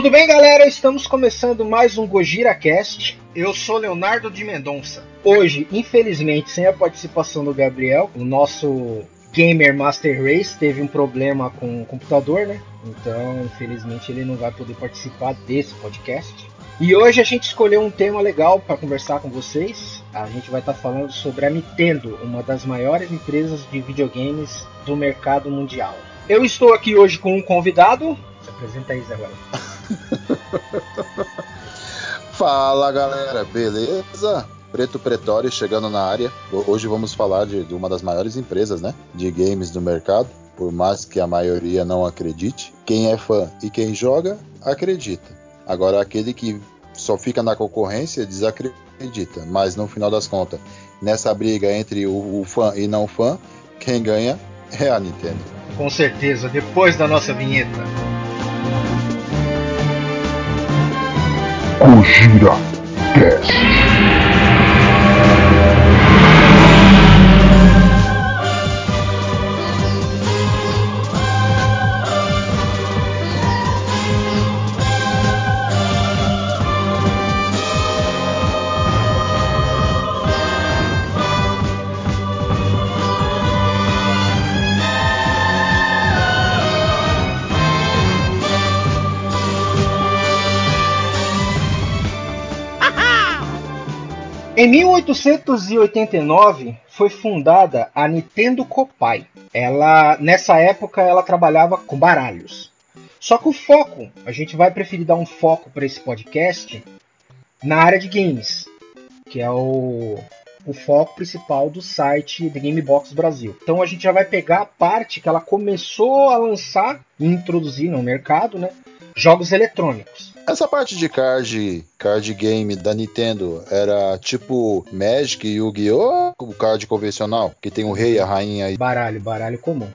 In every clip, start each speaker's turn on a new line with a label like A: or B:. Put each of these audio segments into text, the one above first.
A: Tudo bem, galera? Estamos começando mais um Gojira Cast. Eu sou Leonardo de Mendonça. Hoje, infelizmente, sem a participação do Gabriel, o nosso Gamer Master Race teve um problema com o computador, né? Então, infelizmente, ele não vai poder participar desse podcast. E hoje a gente escolheu um tema legal para conversar com vocês. A gente vai estar tá falando sobre a Nintendo, uma das maiores empresas de videogames do mercado mundial. Eu estou aqui hoje com um convidado. Se apresenta aí, Zé.
B: Fala galera, beleza? Preto Pretório chegando na área. Hoje vamos falar de, de, uma das maiores empresas né, de games do mercado. Por mais que a maioria não acredite, quem é fã e quem joga, acredita. Agora, aquele que só fica na concorrência, desacredita. Mas no final das contas, nessa briga entre o, o fã e não fã, quem ganha é a Nintendo.
A: Com certeza, depois da nossa vinheta. Gojira Cast. 1889 foi fundada a Nintendo Copai. Ela nessa época ela trabalhava com baralhos. Só que o foco, a gente vai preferir dar um foco para esse podcast na área de games, que é o, o foco principal do site The Gamebox Brasil. Então a gente já vai pegar a parte que ela começou a lançar e introduzir no mercado, né? Jogos eletrônicos.
B: Essa parte de card, card game da Nintendo era tipo Magic e Yu-Gi-Oh! O card convencional, que tem o rei e a rainha aí.
A: Baralho, baralho comum.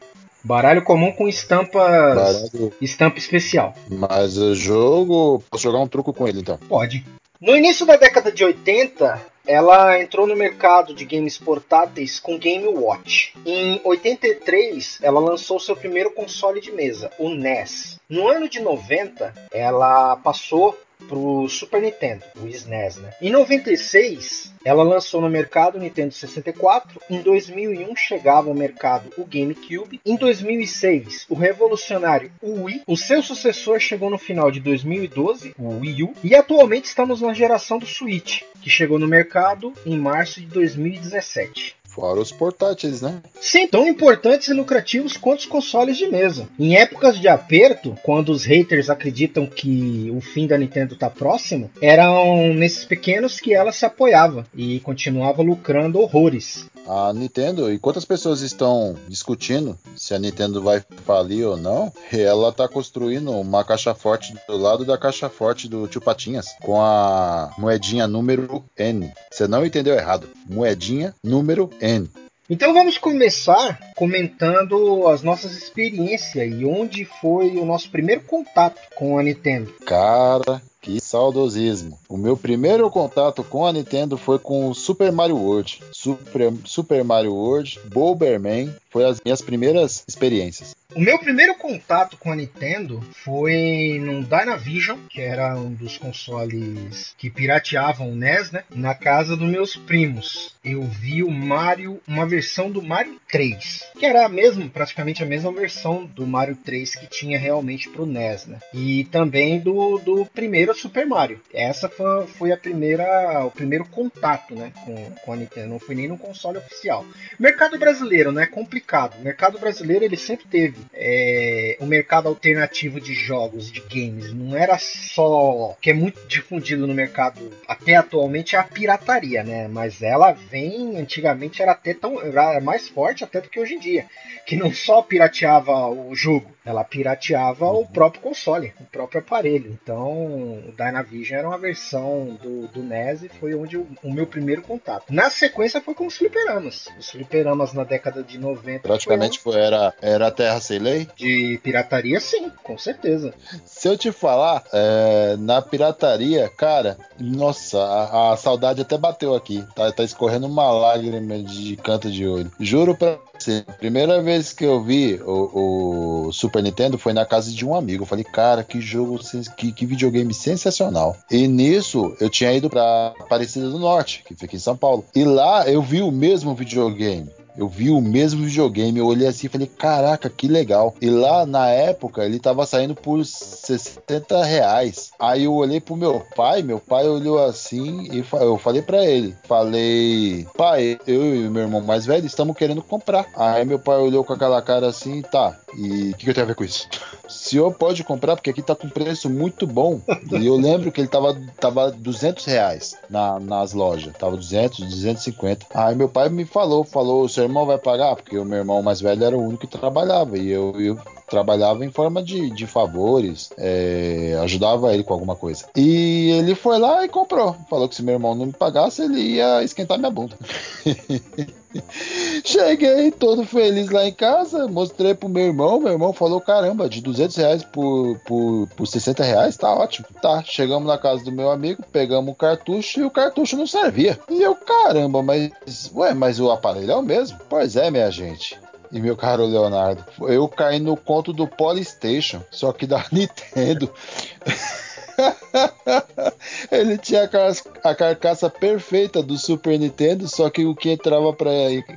A: Baralho comum com estampas. Baralho. Estampa especial.
B: Mas o jogo. Posso jogar um truco com ele então?
A: Pode. No início da década de 80, ela entrou no mercado de games portáteis com Game Watch. Em 83, ela lançou seu primeiro console de mesa, o NES. No ano de 90, ela passou pro Super Nintendo, o SNES, né? Em 96, ela lançou no mercado o Nintendo 64. Em 2001 chegava ao mercado o GameCube. Em 2006, o revolucionário Wii. O seu sucessor chegou no final de 2012, o Wii U. E atualmente estamos na geração do Switch, que chegou no mercado em março de 2017.
B: Fora os portáteis, né?
A: Sim, tão importantes e lucrativos quanto os consoles de mesa. Em épocas de aperto, quando os haters acreditam que o fim da Nintendo tá próximo, eram nesses pequenos que ela se apoiava e continuava lucrando horrores.
B: A Nintendo, e quantas pessoas estão discutindo se a Nintendo vai falir ou não, ela tá construindo uma caixa forte do lado da caixa forte do Tio Patinhas, com a moedinha número N. Você não entendeu errado. Moedinha número N. N.
A: Então vamos começar comentando as nossas experiências e onde foi o nosso primeiro contato com a Nintendo.
B: Cara, que saudosismo. O meu primeiro contato com a Nintendo foi com o Super Mario World. Super, Super Mario World, Bomberman, foi as minhas primeiras experiências.
A: O meu primeiro contato com a Nintendo foi num Dynavision, que era um dos consoles que pirateavam o NES, né? Na casa dos meus primos. Eu vi o Mario, uma versão do Mario 3, que era a mesma, praticamente a mesma versão do Mario 3 que tinha realmente pro NES, né? E também do, do primeiro Super Mario. Essa foi, foi a primeira, o primeiro contato, né, com, com a Nintendo. Não foi nem no console oficial. Mercado brasileiro, né? Complicado. O mercado brasileiro ele sempre teve é, o mercado alternativo de jogos, de games. Não era só que é muito difundido no mercado até atualmente é a pirataria, né? Mas ela vem antigamente era até tão era mais forte até do que hoje em dia, que não só pirateava o jogo, ela pirateava o próprio console, o próprio aparelho. Então o Dynavision era uma versão do, do NES e foi onde o, o meu primeiro contato. Na sequência foi com os fliperamas. Os fliperamas na década de 90 lançamento.
B: Praticamente foi, era, era terra sem lei?
A: De pirataria, sim, com certeza.
B: Se eu te falar, é, na pirataria, cara, nossa, a, a, saudade até bateu aqui. Tá, tá escorrendo uma lágrima de canto de olho. Juro pra você, primeira vez que eu vi o, o Super Nintendo foi na casa de um amigo. Eu falei, cara, que jogo, que, que videogame sensacional. E nisso eu tinha ido pra Aparecida do Norte, que fica em São Paulo. E lá eu vi o mesmo videogame. Eu vi o mesmo videogame, eu olhei assim e falei, caraca, que legal. E lá na época ele tava saindo por 60 reais. Aí eu olhei pro meu pai, meu pai olhou assim e eu falei para ele, falei, pai, eu e meu irmão mais velho estamos querendo comprar. Aí meu pai olhou com aquela cara assim, tá, e o que, que eu tenho a ver com isso? Senhor pode comprar porque aqui tá com preço muito bom. E eu lembro que ele tava, tava 200 reais na, nas lojas, tava 200, 250. Aí meu pai me falou, falou, seu irmão vai pagar? Porque o meu irmão mais velho era o único que trabalhava e eu, eu trabalhava em forma de, de favores, é, ajudava ele com alguma coisa. E ele foi lá e comprou. Falou que se meu irmão não me pagasse, ele ia esquentar minha bunda. Cheguei todo feliz lá em casa, mostrei pro meu irmão. Meu irmão falou: caramba, de 200 reais por, por, por 60 reais, tá ótimo. Tá, chegamos na casa do meu amigo, pegamos o cartucho e o cartucho não servia. E eu, caramba, mas, ué, mas o aparelho é o mesmo? Pois é, minha gente. E meu caro Leonardo, eu caí no conto do Polystation, só que da Nintendo. Ele tinha a, carcaça perfeita do Super Nintendo, só que o que entrava para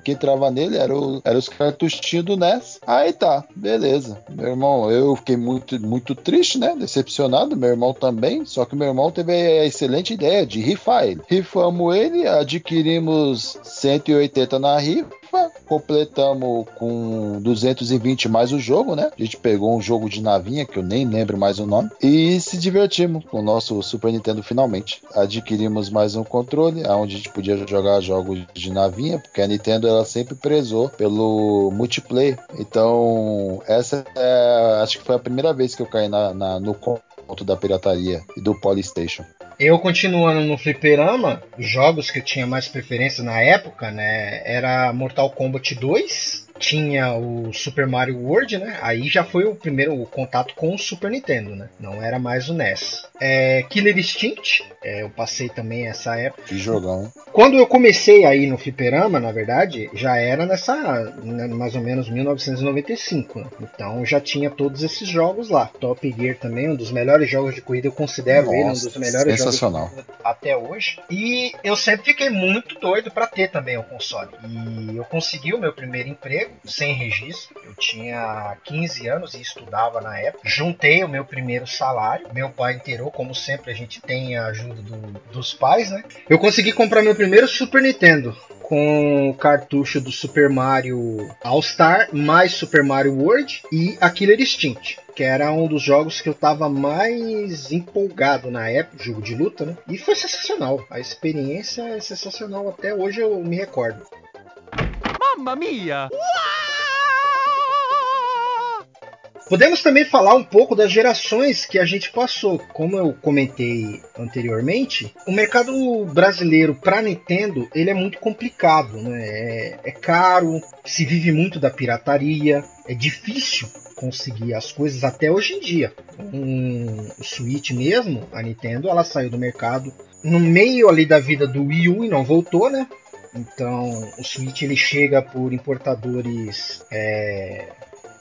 B: que entrava nele era, o, era os cartuchinhos do NES. Aí tá, beleza. Meu irmão, eu fiquei muito, muito triste, né? Decepcionado. Meu irmão também. Só que meu irmão teve a excelente ideia de rifar ele. Rifamos ele, adquirimos 180 na rifa completamos com 220 mais o jogo, né? A gente pegou um jogo de navinha, que eu nem lembro mais o nome, e se divertimos com o nosso Super Nintendo finalmente. Adquirimos mais um controle, onde a gente podia jogar jogos de navinha, porque a Nintendo ela sempre prezou pelo multiplayer. Então, essa é, acho que foi a primeira vez que eu caí na, na no conto da pirataria e do Polystation.
A: Eu continuando no fliperama, os jogos que eu tinha mais preferência na época, né, era Mortal Kombat 2, tinha o Super Mario World, né? Aí já foi o primeiro o contato com o Super Nintendo, né? Não era mais o NES. É, Killer Instinct, é, eu passei também essa época.
B: Que jogão.
A: Quando eu comecei aí no fliperama, na verdade, já era nessa, né, mais ou menos 1995. Né? Então já tinha todos esses jogos lá. Top Gear também, um dos melhores jogos de corrida, eu considero Nossa, ele um dos melhores
B: sensacional. jogos de
A: corrida até hoje. E eu sempre fiquei muito doido para ter também o console. E eu consegui o meu primeiro emprego sem registro. Eu tinha 15 anos e estudava na época. Juntei o meu primeiro salário. Meu pai inteirou, como sempre a gente tem a ajuda do, dos pais, né? Eu consegui comprar meu primeiro Super Nintendo com o cartucho do Super Mario All Star mais Super Mario World e a Killer Instinct que era um dos jogos que eu tava mais empolgado na época, jogo de luta, né? E foi sensacional. A experiência é sensacional até hoje eu me recordo. Mamma mia! Podemos também falar um pouco das gerações que a gente passou. Como eu comentei anteriormente, o mercado brasileiro para Nintendo ele é muito complicado, né? É, é caro, se vive muito da pirataria, é difícil conseguir as coisas até hoje em dia. Um, o Switch mesmo, a Nintendo, ela saiu do mercado no meio ali da vida do Wii U e não voltou, né? Então o Switch ele chega por importadores é,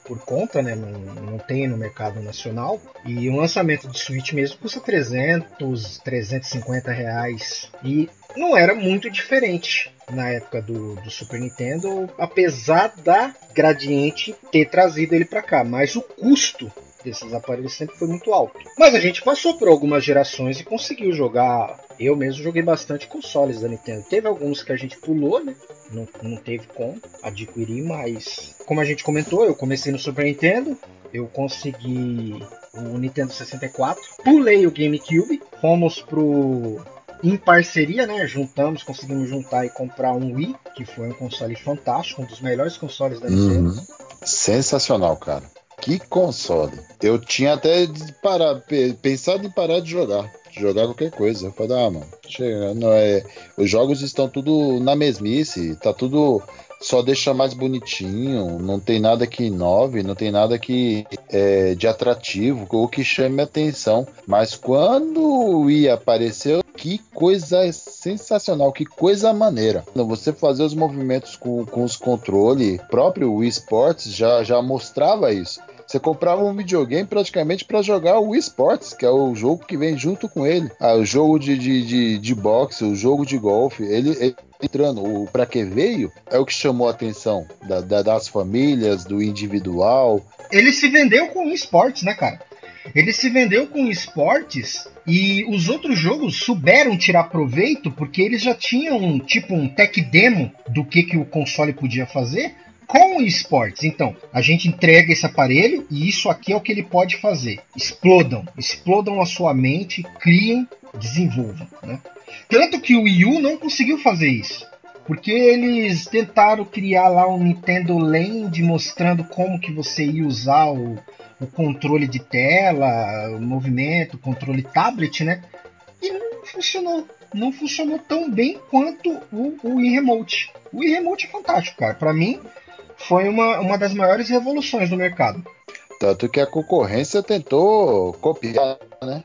A: por conta, né? Não, não tem no mercado nacional. E um lançamento de Switch mesmo custa 300, 350 reais. E não era muito diferente na época do, do, Super Nintendo, apesar da Gradiente ter trazido ele para cá, mas o custo desses aparelhos sempre foi muito alto. Mas a gente passou por algumas gerações e conseguiu jogar. Eu mesmo joguei bastante consoles da Nintendo. Teve alguns que a gente pulou, né? Não, não teve como adquirir, mas como a gente comentou, eu comecei no Super Nintendo, eu consegui o Nintendo 64, pulei o GameCube, fomos pro em parceria, né? Juntamos, conseguimos juntar e comprar um Wii, que foi um console fantástico, um dos melhores consoles da Nintendo. Uhum.
B: Sensacional, cara. Que console. Eu tinha até parar, pensado em parar de jogar. De jogar qualquer coisa. Eu falei, ah, mano, chega, não é. Os jogos estão tudo na mesmice, tá tudo só deixa mais bonitinho, não tem nada que inove, não tem nada que é, de atrativo ou que chame atenção. Mas quando Wii apareceu, que coisa sensacional, que coisa maneira. Você fazer os movimentos com, com os controles, próprio Wii Sports já, já mostrava isso. Você comprava um videogame praticamente para jogar o Wii Sports, que é o jogo que vem junto com ele. Ah, o jogo de, de, de, de boxe, o jogo de golfe. Ele, ele entrando, o para que veio é o que chamou a atenção da, da, das famílias, do individual.
A: Ele se vendeu com esportes, né, cara? Ele se vendeu com esportes e os outros jogos souberam tirar proveito porque eles já tinham tipo um tech demo do que, que o console podia fazer com esportes. Então, a gente entrega esse aparelho e isso aqui é o que ele pode fazer. Explodam, explodam a sua mente, criem, desenvolvam. Né? Tanto que o Wii U não conseguiu fazer isso. Porque eles tentaram criar lá um Nintendo Land mostrando como que você ia usar o, o controle de tela, o movimento, o controle tablet, né? E não funcionou. Não funcionou tão bem quanto o, Wii Remote. O Wii Remote é fantástico, cara. Para mim, foi uma, uma das maiores revoluções do mercado.
B: Tanto que a concorrência tentou copiar, né?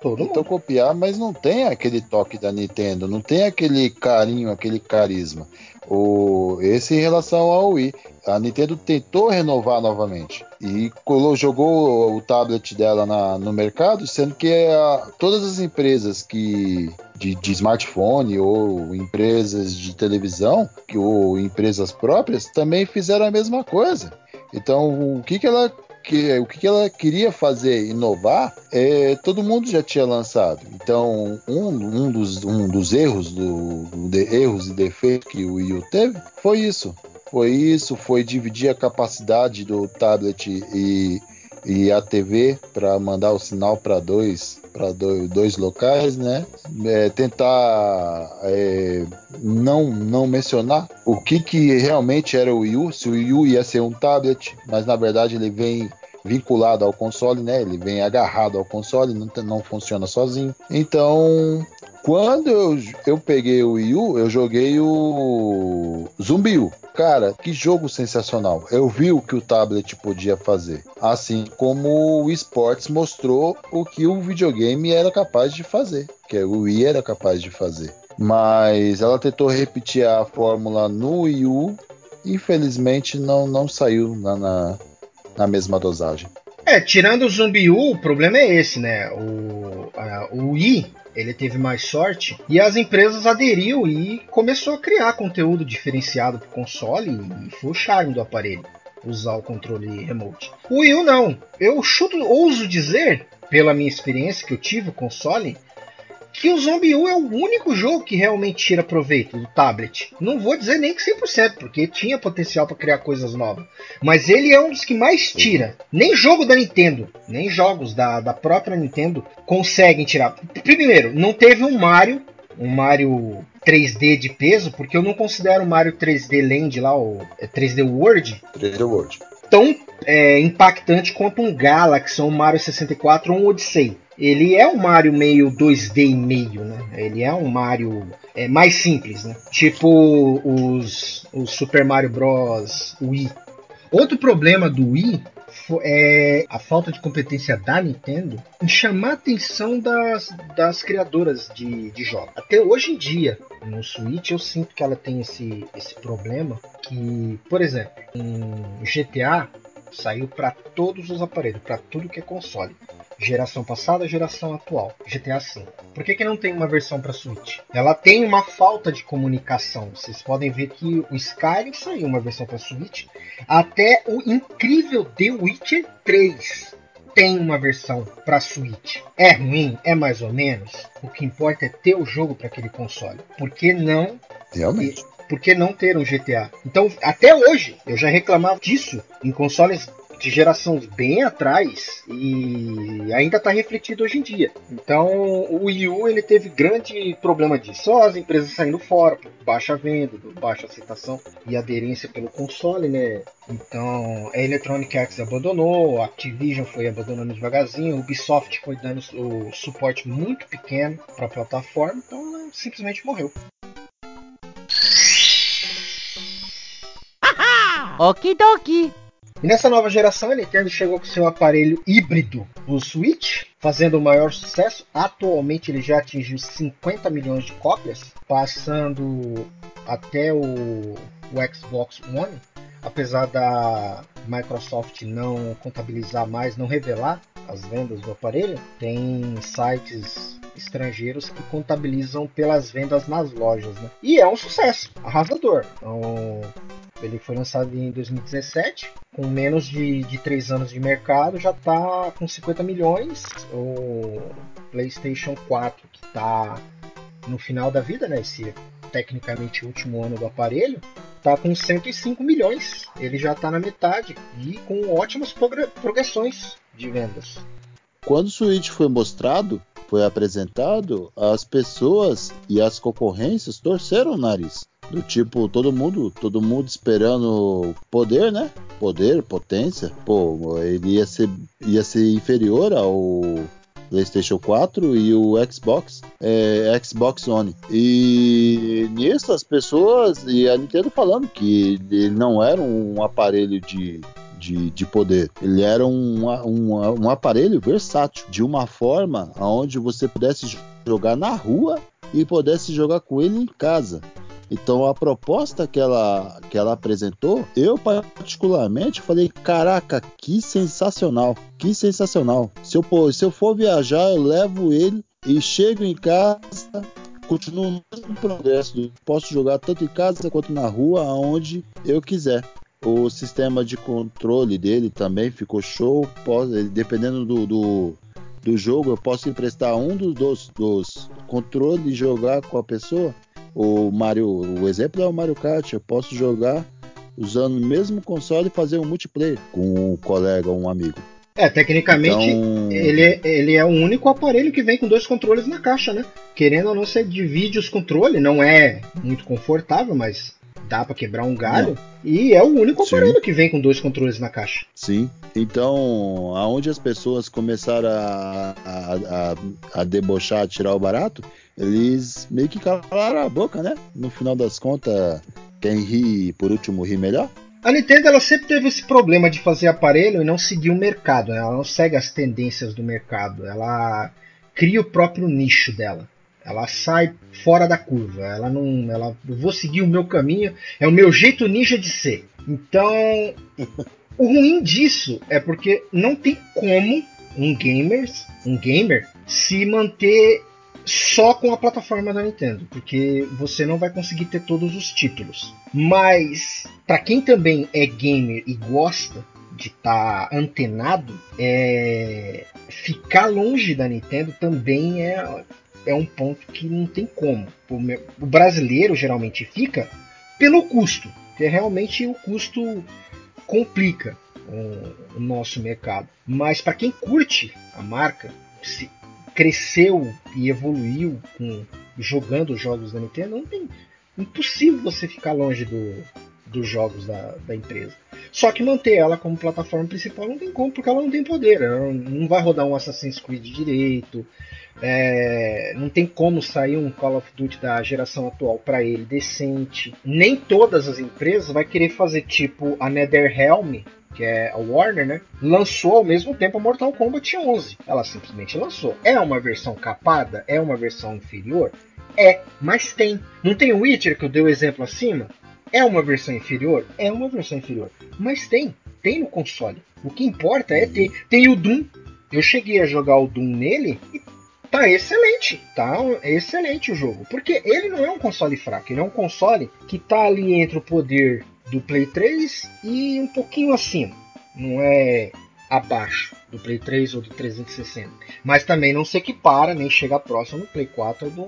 A: Todo
B: tentou
A: mundo.
B: copiar, mas não tem aquele toque da Nintendo, não tem aquele carinho, aquele carisma. O, esse em relação ao Wii. A Nintendo tentou renovar novamente e colou, jogou o tablet dela na, no mercado, sendo que a, todas as empresas que de, de, smartphone ou empresas de televisão que, ou empresas próprias também fizeram a mesma coisa. Então, o que, que ela que, o que ela queria fazer, inovar, é, todo mundo já tinha lançado. Então, um, um, dos, um dos erros, do, de, erros e defeitos que o Wii U teve foi isso. Foi isso, foi dividir a capacidade do tablet e, e a TV para mandar o sinal para dois para dois, dois, locais, né? É, tentar é, não não mencionar o que que realmente era o Wii U, se o Wii U ia ser um tablet, mas na verdade ele vem vinculado ao console, né? Ele vem agarrado ao console, não, não funciona sozinho. Então, quando eu, eu peguei o Wii U, eu joguei o Zumbi U. Cara, que jogo sensacional. Eu vi o que o tablet podia fazer. Assim como o esportes mostrou o que o videogame era capaz de fazer. Que o Wii era capaz de fazer. Mas ela tentou repetir a fórmula no Wii U. Infelizmente não, não saiu na, na, na mesma dosagem.
A: É, tirando o Zumbi U, o problema é esse, né? O, a, o Wii ele teve mais sorte e as empresas aderiu e começou a criar conteúdo diferenciado para o console e foi o charme do aparelho usar o controle remote. O Wii U não. Eu chuto, ouso dizer, pela minha experiência que eu tive o console, que o Zombie U é o único jogo que realmente tira proveito do tablet. Não vou dizer nem que 100%, porque tinha potencial para criar coisas novas. Mas ele é um dos que mais tira. Nem jogo da Nintendo, nem jogos da, da própria Nintendo conseguem tirar. Primeiro, não teve um Mario, um Mario 3D de peso, porque eu não considero o Mario 3D Land lá, o 3D World.
B: 3D World.
A: Tão é, impactante quanto um Galaxy, um Mario 64 ou um Odyssey ele é um Mario meio 2D e meio, né? Ele é um Mario é, mais simples, né? Tipo os, os Super Mario Bros. Wii. Outro problema do Wii é a falta de competência da Nintendo em chamar a atenção das, das criadoras de, de jogos. Até hoje em dia, no Switch, eu sinto que ela tem esse, esse problema que, por exemplo, em GTA saiu para todos os aparelhos, para tudo que é console geração passada, geração atual, GTA V. Por que, que não tem uma versão para Switch? Ela tem uma falta de comunicação. Vocês podem ver que o Skyrim saiu uma versão para Switch, até o incrível The Witcher 3 tem uma versão para Switch. É ruim, é mais ou menos. O que importa é ter o jogo para aquele console. Por que não?
B: Realmente.
A: Por que não ter um GTA? Então, até hoje, eu já reclamava disso em consoles de geração bem atrás e ainda está refletido hoje em dia. Então o Wii U ele teve grande problema disso. Só as empresas saindo fora, por baixa venda, baixa aceitação e aderência pelo console, né? Então a Electronic Arts abandonou, a Activision foi abandonando devagarzinho, o Ubisoft foi dando o suporte muito pequeno para a plataforma, então simplesmente morreu.
C: Okidoki.
A: Nessa nova geração, a Nintendo chegou com seu aparelho híbrido, o Switch, fazendo o maior sucesso. Atualmente ele já atingiu 50 milhões de cópias, passando até o, o Xbox One, apesar da Microsoft não contabilizar mais, não revelar as vendas do aparelho, tem sites estrangeiros que contabilizam pelas vendas nas lojas. Né? E é um sucesso, arrasador. Então, ele foi lançado em 2017, com menos de, de 3 anos de mercado, já está com 50 milhões. O PlayStation 4, que está no final da vida, né? Esse tecnicamente último ano do aparelho, está com 105 milhões. Ele já está na metade e com ótimas progressões de vendas.
B: Quando o Switch foi mostrado, foi apresentado, as pessoas e as concorrências torceram o nariz. Do tipo, todo mundo, todo mundo esperando poder, né? Poder, potência. Pô, ele ia ser, ia ser inferior ao PlayStation 4 e o Xbox, é, Xbox One. E nisso as pessoas e a Nintendo falando que ele não era um aparelho de de, de poder. Ele era um, um, um aparelho versátil, de uma forma onde você pudesse jogar na rua e pudesse jogar com ele em casa. Então a proposta que ela, que ela apresentou, eu particularmente falei, caraca, que sensacional, que sensacional. Se eu, se eu for viajar, eu levo ele e chego em casa, continuo no mesmo progresso. Posso jogar tanto em casa quanto na rua, aonde eu quiser. O sistema de controle dele também ficou show. dependendo do, do, do, jogo, eu posso emprestar um dos, dos, dos controles e jogar com a pessoa. O Mario, o exemplo é o Mario Kart. Eu posso jogar usando o mesmo console e fazer um multiplayer com um colega ou um amigo.
A: É, tecnicamente então... ele, é, ele é o único aparelho que vem com dois controles na caixa, né? Querendo ou não, você divide os controles, não é muito confortável, mas dá para quebrar um galho. Não. E é o único aparelho Sim. que vem com dois controles na caixa.
B: Sim. Então, aonde as pessoas começaram a, a, a, a debochar, a tirar o barato, eles meio que calaram a boca, né? No final das contas, quem ri por último ri melhor.
A: A Nintendo ela sempre teve esse problema de fazer aparelho e não seguir o mercado. Né? Ela não segue as tendências do mercado. Ela cria o próprio nicho dela. Ela sai fora da curva. Ela não, ela, eu vou seguir o meu caminho. É o meu jeito ninja de ser. Então, o ruim disso é porque não tem como um gamer, um gamer se manter só com a plataforma da Nintendo, porque você não vai conseguir ter todos os títulos. Mas para quem também é gamer e gosta de estar tá antenado, é... ficar longe da Nintendo também é é um ponto que não tem como. O brasileiro geralmente fica pelo custo, que realmente o custo complica o, nosso mercado. Mas para quem curte a marca, se cresceu e evoluiu com, jogando jogos da Nintendo, não tem impossível você ficar longe do, dos jogos da, da, empresa. Só que manter ela como plataforma principal não tem como, porque ela não tem poder. Ela não vai rodar um Assassin's Creed direito, é, não tem como sair um Call of Duty da geração atual para ele decente. Nem todas as empresas vai querer fazer tipo a NetherRealm, que é a Warner, né? Lançou ao mesmo tempo a Mortal Kombat 11. Ela simplesmente lançou. É uma versão capada? É uma versão inferior? É, mas tem. Não tem o Witcher que eu dei o exemplo acima? É uma versão inferior? É uma versão inferior. Mas tem. Tem no console. O que importa é ter. Tem o Doom. Eu cheguei a jogar o Doom nele e tá excelente, tá excelente o jogo, porque ele não é um console fraco, ele é um console que tá ali entre o poder do Play 3 e um pouquinho acima, não é abaixo do Play 3 ou do 360, mas também não se equipara nem chega próximo do Play 4 ou do,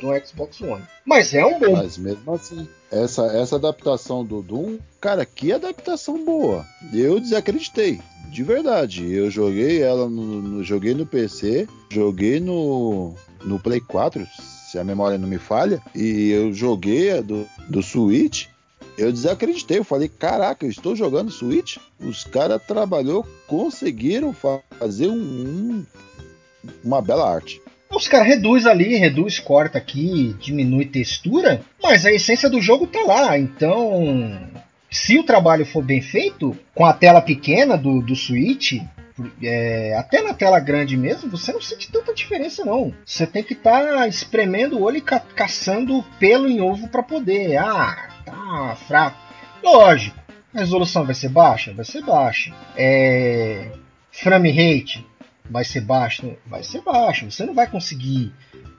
A: do Xbox One. Mas é um bom.
B: Mas mesmo assim, essa, essa adaptação do Doom, cara, que adaptação boa. Eu desacreditei. De verdade, eu joguei ela no, no, joguei no PC, joguei no, no Play 4, se a memória não me falha, e eu joguei a do, do Switch. Eu desacreditei, eu falei, caraca, eu estou jogando Switch? Os caras trabalhou, conseguiram fazer um, um, uma bela arte.
A: Os caras reduz ali, reduz, corta aqui, diminui textura, mas a essência do jogo tá lá. Então, se o trabalho for bem feito, com a tela pequena do, do Switch, é, até na tela grande mesmo, você não sente tanta diferença não. Você tem que estar tá espremendo o olho e ca caçando pelo em ovo para poder. Ah, tá fraco. Lógico, a resolução vai ser baixa? Vai ser baixa. É, frame rate vai ser baixo? Vai ser baixo. Você não vai conseguir.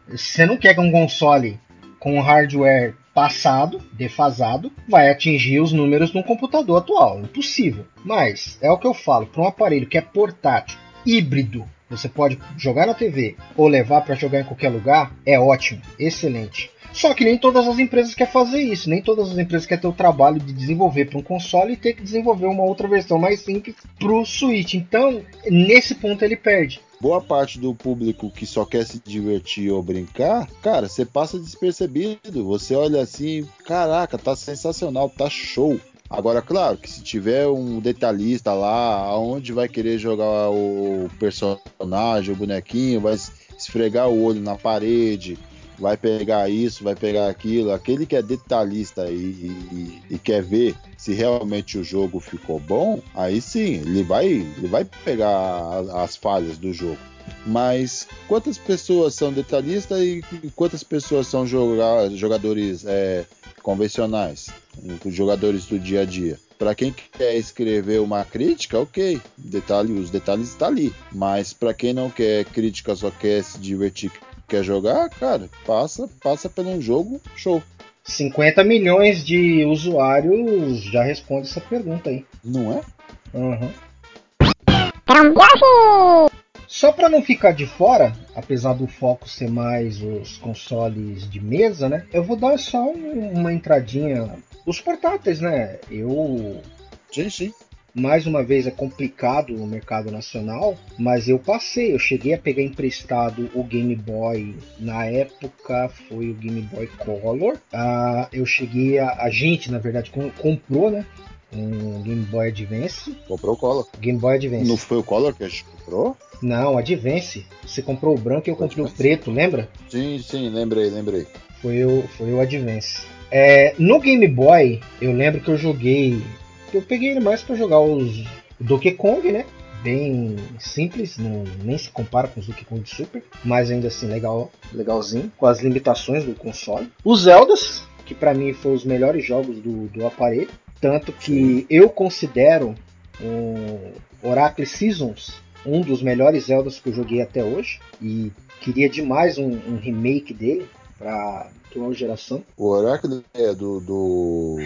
A: Você não quer que um console com hardware passado, defasado, vai atingir os números de um computador atual. Impossível. Mas é o que eu falo, para um aparelho que é portátil, híbrido, você pode jogar na TV ou levar para jogar em qualquer lugar, é ótimo, excelente. Só que nem todas as empresas querem fazer isso, nem todas as empresas querem ter o trabalho de desenvolver para um console e ter que desenvolver uma outra versão mais simples para o Switch. Então, nesse ponto ele perde
B: boa parte do público que só quer se divertir ou brincar, cara, você passa despercebido. Você olha assim, caraca, tá sensacional, tá show. Agora, claro que se tiver um detalhista lá, aonde vai querer jogar o personagem, o bonequinho, vai esfregar o olho na parede, vai pegar isso, vai pegar aquilo. Aquele que é detalhista e, e, e, quer ver se realmente o jogo ficou bom, aí sim, ele vai, ele vai pegar as falhas do jogo. Mas quantas pessoas são detalhistas e quantas pessoas são joga jogadores é, convencionais, jogadores do dia a dia? Para quem quer escrever uma crítica, ok, detalhe, os detalhes estão tá ali. Mas para quem não quer crítica, só quer se divertir quer jogar, cara, passa, passa pelo um jogo, show.
A: 50 milhões de usuários já responde essa pergunta aí.
B: Não é?
A: Uhum. Só para não ficar de fora, apesar do foco ser mais os consoles de mesa, né? Eu vou dar só uma entradinha. Os portáteis, né? Eu.
B: Sim, sim
A: mais uma vez é complicado no mercado nacional, mas eu passei, eu cheguei a pegar emprestado o Game Boy, na época foi o Game Boy Color. Ah, eu cheguei a, a gente, na verdade, comprou, né? Um Game Boy Advance.
B: Comprou o Color.
A: Game Boy Advance.
B: Não foi o Color que a gente comprou?
A: Não, Advance. Você comprou o branco e eu comprei o preto, lembra?
B: Sim, sim, lembrei, lembrei.
A: Foi o, foi o Advance. É, no Game Boy, eu lembro que eu joguei eu peguei ele mais para jogar os Donkey Kong, né? Bem simples, não, nem se compara com os Donkey Kong Super, mas ainda assim legal, legalzinho, com as limitações do console. Os Zeldas, que para mim foram os melhores jogos do, do aparelho, tanto que eu considero o Oracle Seasons um dos melhores Zeldas que eu joguei até hoje e queria demais um, um remake dele para atual geração.
B: O Oracle é do, do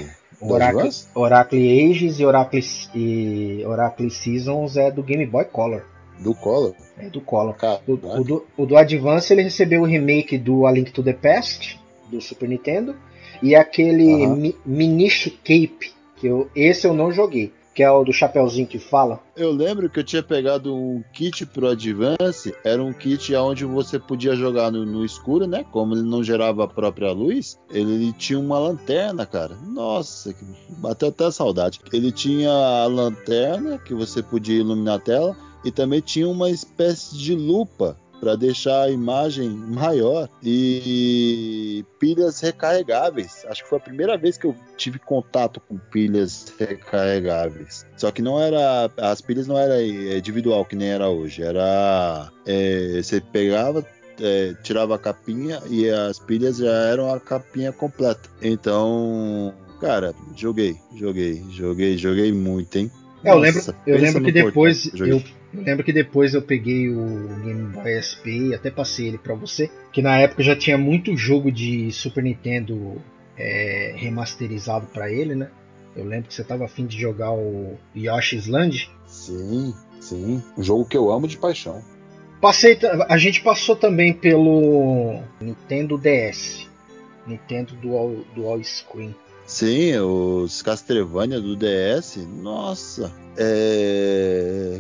A: Oracle, Oracle Ages e Oracle, e Oracle Seasons é do Game Boy Color.
B: Do Color?
A: É do Color. O, o, do, o do Advance ele recebeu o remake do A Link to the Past, do Super Nintendo, e aquele uh -huh. Minish Cape, que eu, esse eu não joguei que é o do Chapeuzinho que fala.
B: Eu lembro que eu tinha pegado um kit pro Advance, era um kit onde você podia jogar no, no, escuro, né? Como ele não gerava a própria luz, ele tinha uma lanterna, cara. Nossa, bateu até saudade. Ele tinha a lanterna que você podia iluminar a tela e também tinha uma espécie de lupa para deixar a imagem maior e pilhas recarregáveis. Acho que foi a primeira vez que eu tive contato com pilhas recarregáveis. Só que não era as pilhas não era individual que nem era hoje. Era é, você pegava é, tirava a capinha e as pilhas já eram a capinha completa. Então, cara, joguei, joguei, joguei, joguei muito, hein?
A: É, eu lembro, eu lembro que depois eu, eu lembro que depois eu peguei o Game Boy SP e até passei ele para você, que na época já tinha muito jogo de Super Nintendo é, remasterizado para ele, né? Eu lembro que você tava afim de jogar o Yoshi's Land.
B: Sim, sim. Um jogo que eu amo de paixão.
A: Passei, a gente passou também pelo Nintendo DS, Nintendo Dual, Dual Screen.
B: Sim, os Castlevania do DS, nossa, é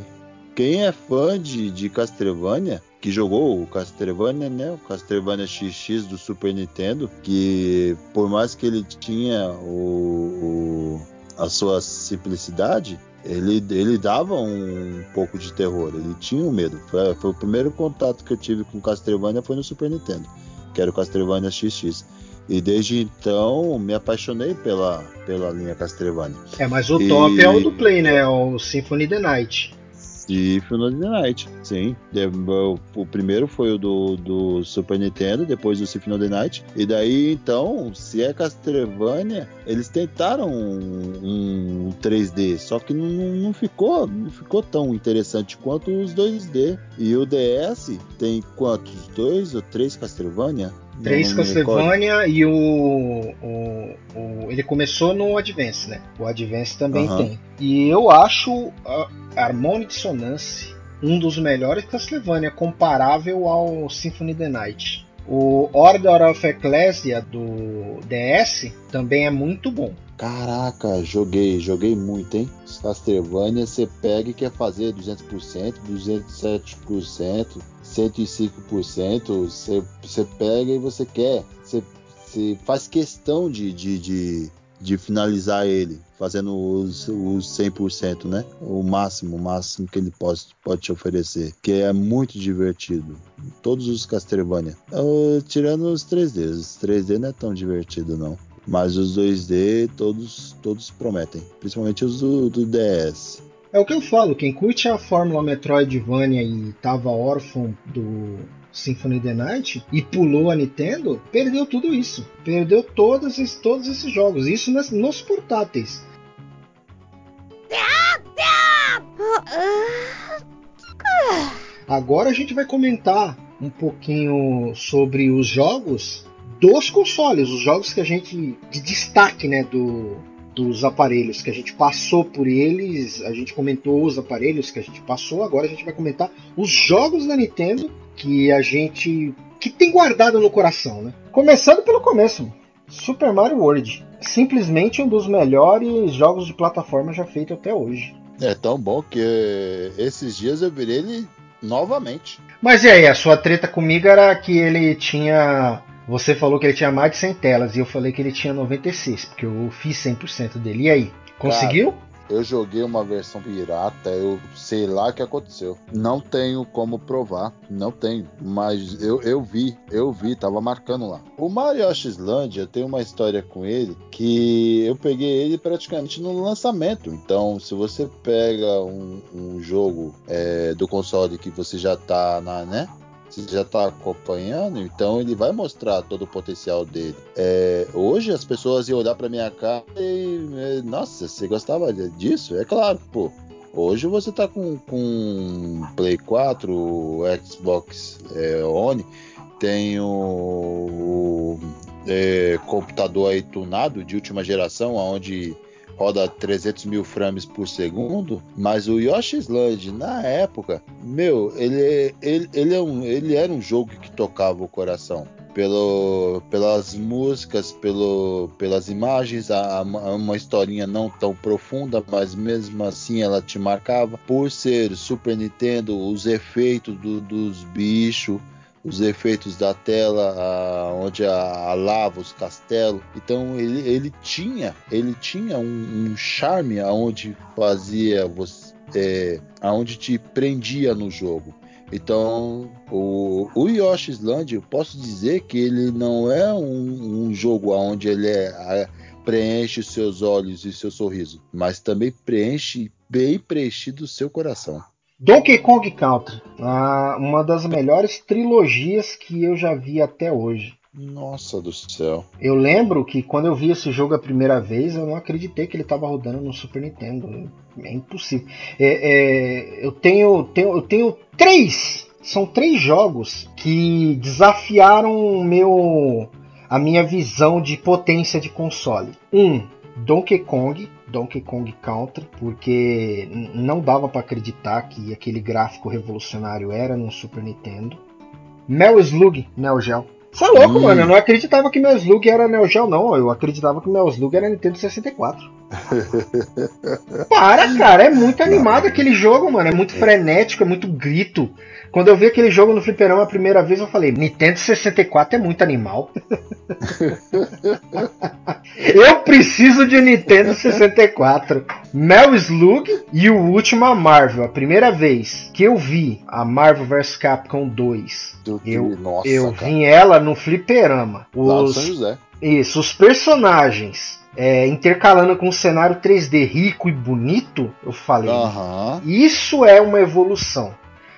B: quem é fã de, de Castlevania, que jogou o Castlevania, né? O Castlevania XX do Super Nintendo, que por mais que ele tinha o, o a sua simplicidade, ele, ele dava um pouco de terror, ele tinha um medo. Foi, foi, o primeiro contato que eu tive com Castlevania foi no Super Nintendo, que era o Castlevania XX. E desde então me apaixonei pela, pela linha Castlevania.
A: É, mas o top é o do Play, né? O Symphony the Night.
B: Of the Night, sim. O primeiro foi o do, do Super Nintendo, depois o Symphony of the Night. E daí, então, se é Castlevania, eles tentaram um, um 3D, só que não, não, ficou, não ficou tão interessante quanto os 2D. E o DS tem quantos? Dois ou três Castlevania?
A: Três Castlevania e o, o, o, Ele começou no Advance, né? O Advance também tem. E eu acho a Harmony Dissonance um dos melhores Castlevania, comparável ao Symphony the Night. O Order of Ecclesia do DS também é muito bom.
B: Caraca, joguei, joguei muito, hein? Castlevania você pega e quer fazer 200%, 207%, 105%, você, pega e você quer, você, faz questão de, de, de, de finalizar ele, fazendo os, os 100%, né? O máximo, o máximo que ele pode, pode te oferecer, que é muito divertido. Todos os Castlevania. Tirando os 3D, os 3D não é tão divertido não. Mas os 2D todos, todos prometem, principalmente os do, do DS.
A: É o que eu falo, quem curte a fórmula Metroidvania e tava órfão do Symphony of the Night e pulou a Nintendo, perdeu tudo isso. Perdeu todos, todos esses jogos. Isso nas, nos portáteis. Agora a gente vai comentar um pouquinho sobre os jogos dos consoles, os jogos que a gente de destaque, né, do dos aparelhos que a gente passou por eles, a gente comentou os aparelhos que a gente passou, agora a gente vai comentar os jogos da Nintendo que a gente que tem guardado no coração, né? Começando pelo começo, Super Mario World, simplesmente um dos melhores jogos de plataforma já feito até hoje.
B: É tão bom que esses dias eu virei ele novamente.
A: Mas e aí, a sua treta comigo era que ele tinha você falou que ele tinha mais de 100 telas e eu falei que ele tinha 96, porque eu fiz 100% dele. E aí, conseguiu? Cara,
B: eu joguei uma versão pirata, eu sei lá o que aconteceu. Não tenho como provar, não tenho. Mas eu, eu vi, eu vi, tava marcando lá. O Mario Land, eu tenho uma história com ele que eu peguei ele praticamente no lançamento. Então, se você pega um, um jogo é, do console que você já tá na, né? Você já está acompanhando, então ele vai mostrar todo o potencial dele. É, hoje as pessoas iam olhar para minha cara e, é, nossa, você gostava disso? É claro, pô. Hoje você está com, com Play 4, Xbox é, One, tem o, o é, computador aí tunado de última geração, onde roda 300 mil frames por segundo, mas o Yoshi's Land, na época, meu, ele, ele, ele, é um, ele era um jogo que tocava o coração. Pelo, pelas músicas, pelo, pelas imagens, a, a, uma historinha não tão profunda, mas mesmo assim ela te marcava. Por ser Super Nintendo, os efeitos do, dos bichos, os efeitos da tela, a, onde a, a, lava, os castelos. Então ele, ele tinha, ele tinha um, um charme aonde fazia você, é, aonde te prendia no jogo. Então, o, o Yoshi's Land, eu posso dizer que ele não é um, um jogo onde ele é, a, preenche seus olhos e seu sorriso, mas também preenche bem preenchido o seu coração.
A: Donkey Kong Country, uma das melhores trilogias que eu já vi até hoje.
B: Nossa do céu.
A: Eu lembro que quando eu vi esse jogo a primeira vez, eu não acreditei que ele estava rodando no Super Nintendo. É impossível. É, é, eu, tenho, tenho, eu tenho três. São três jogos que desafiaram meu, a minha visão de potência de console. Um, Donkey Kong, Donkey Kong Country, porque não dava para acreditar que aquele gráfico revolucionário era no Super Nintendo. Mel Slug, Neo Geo. Você é louco, hum. mano. Eu não acreditava que Mel Slug era Neo Geo, não. Eu acreditava que Mel Slug era Nintendo 64. Para, cara. É muito animado aquele jogo, mano. É muito frenético, é muito grito. Quando eu vi aquele jogo no fliperama a primeira vez, eu falei: Nintendo 64 é muito animal. eu preciso de Nintendo 64. Mel Slug e o último a Marvel. A primeira vez que eu vi a Marvel vs Capcom 2, eu, Nossa, eu vi ela no fliperama.
B: Os, São José
A: Isso, os personagens é, intercalando com um cenário 3D rico e bonito, eu falei.
B: Aham.
A: Isso é uma evolução.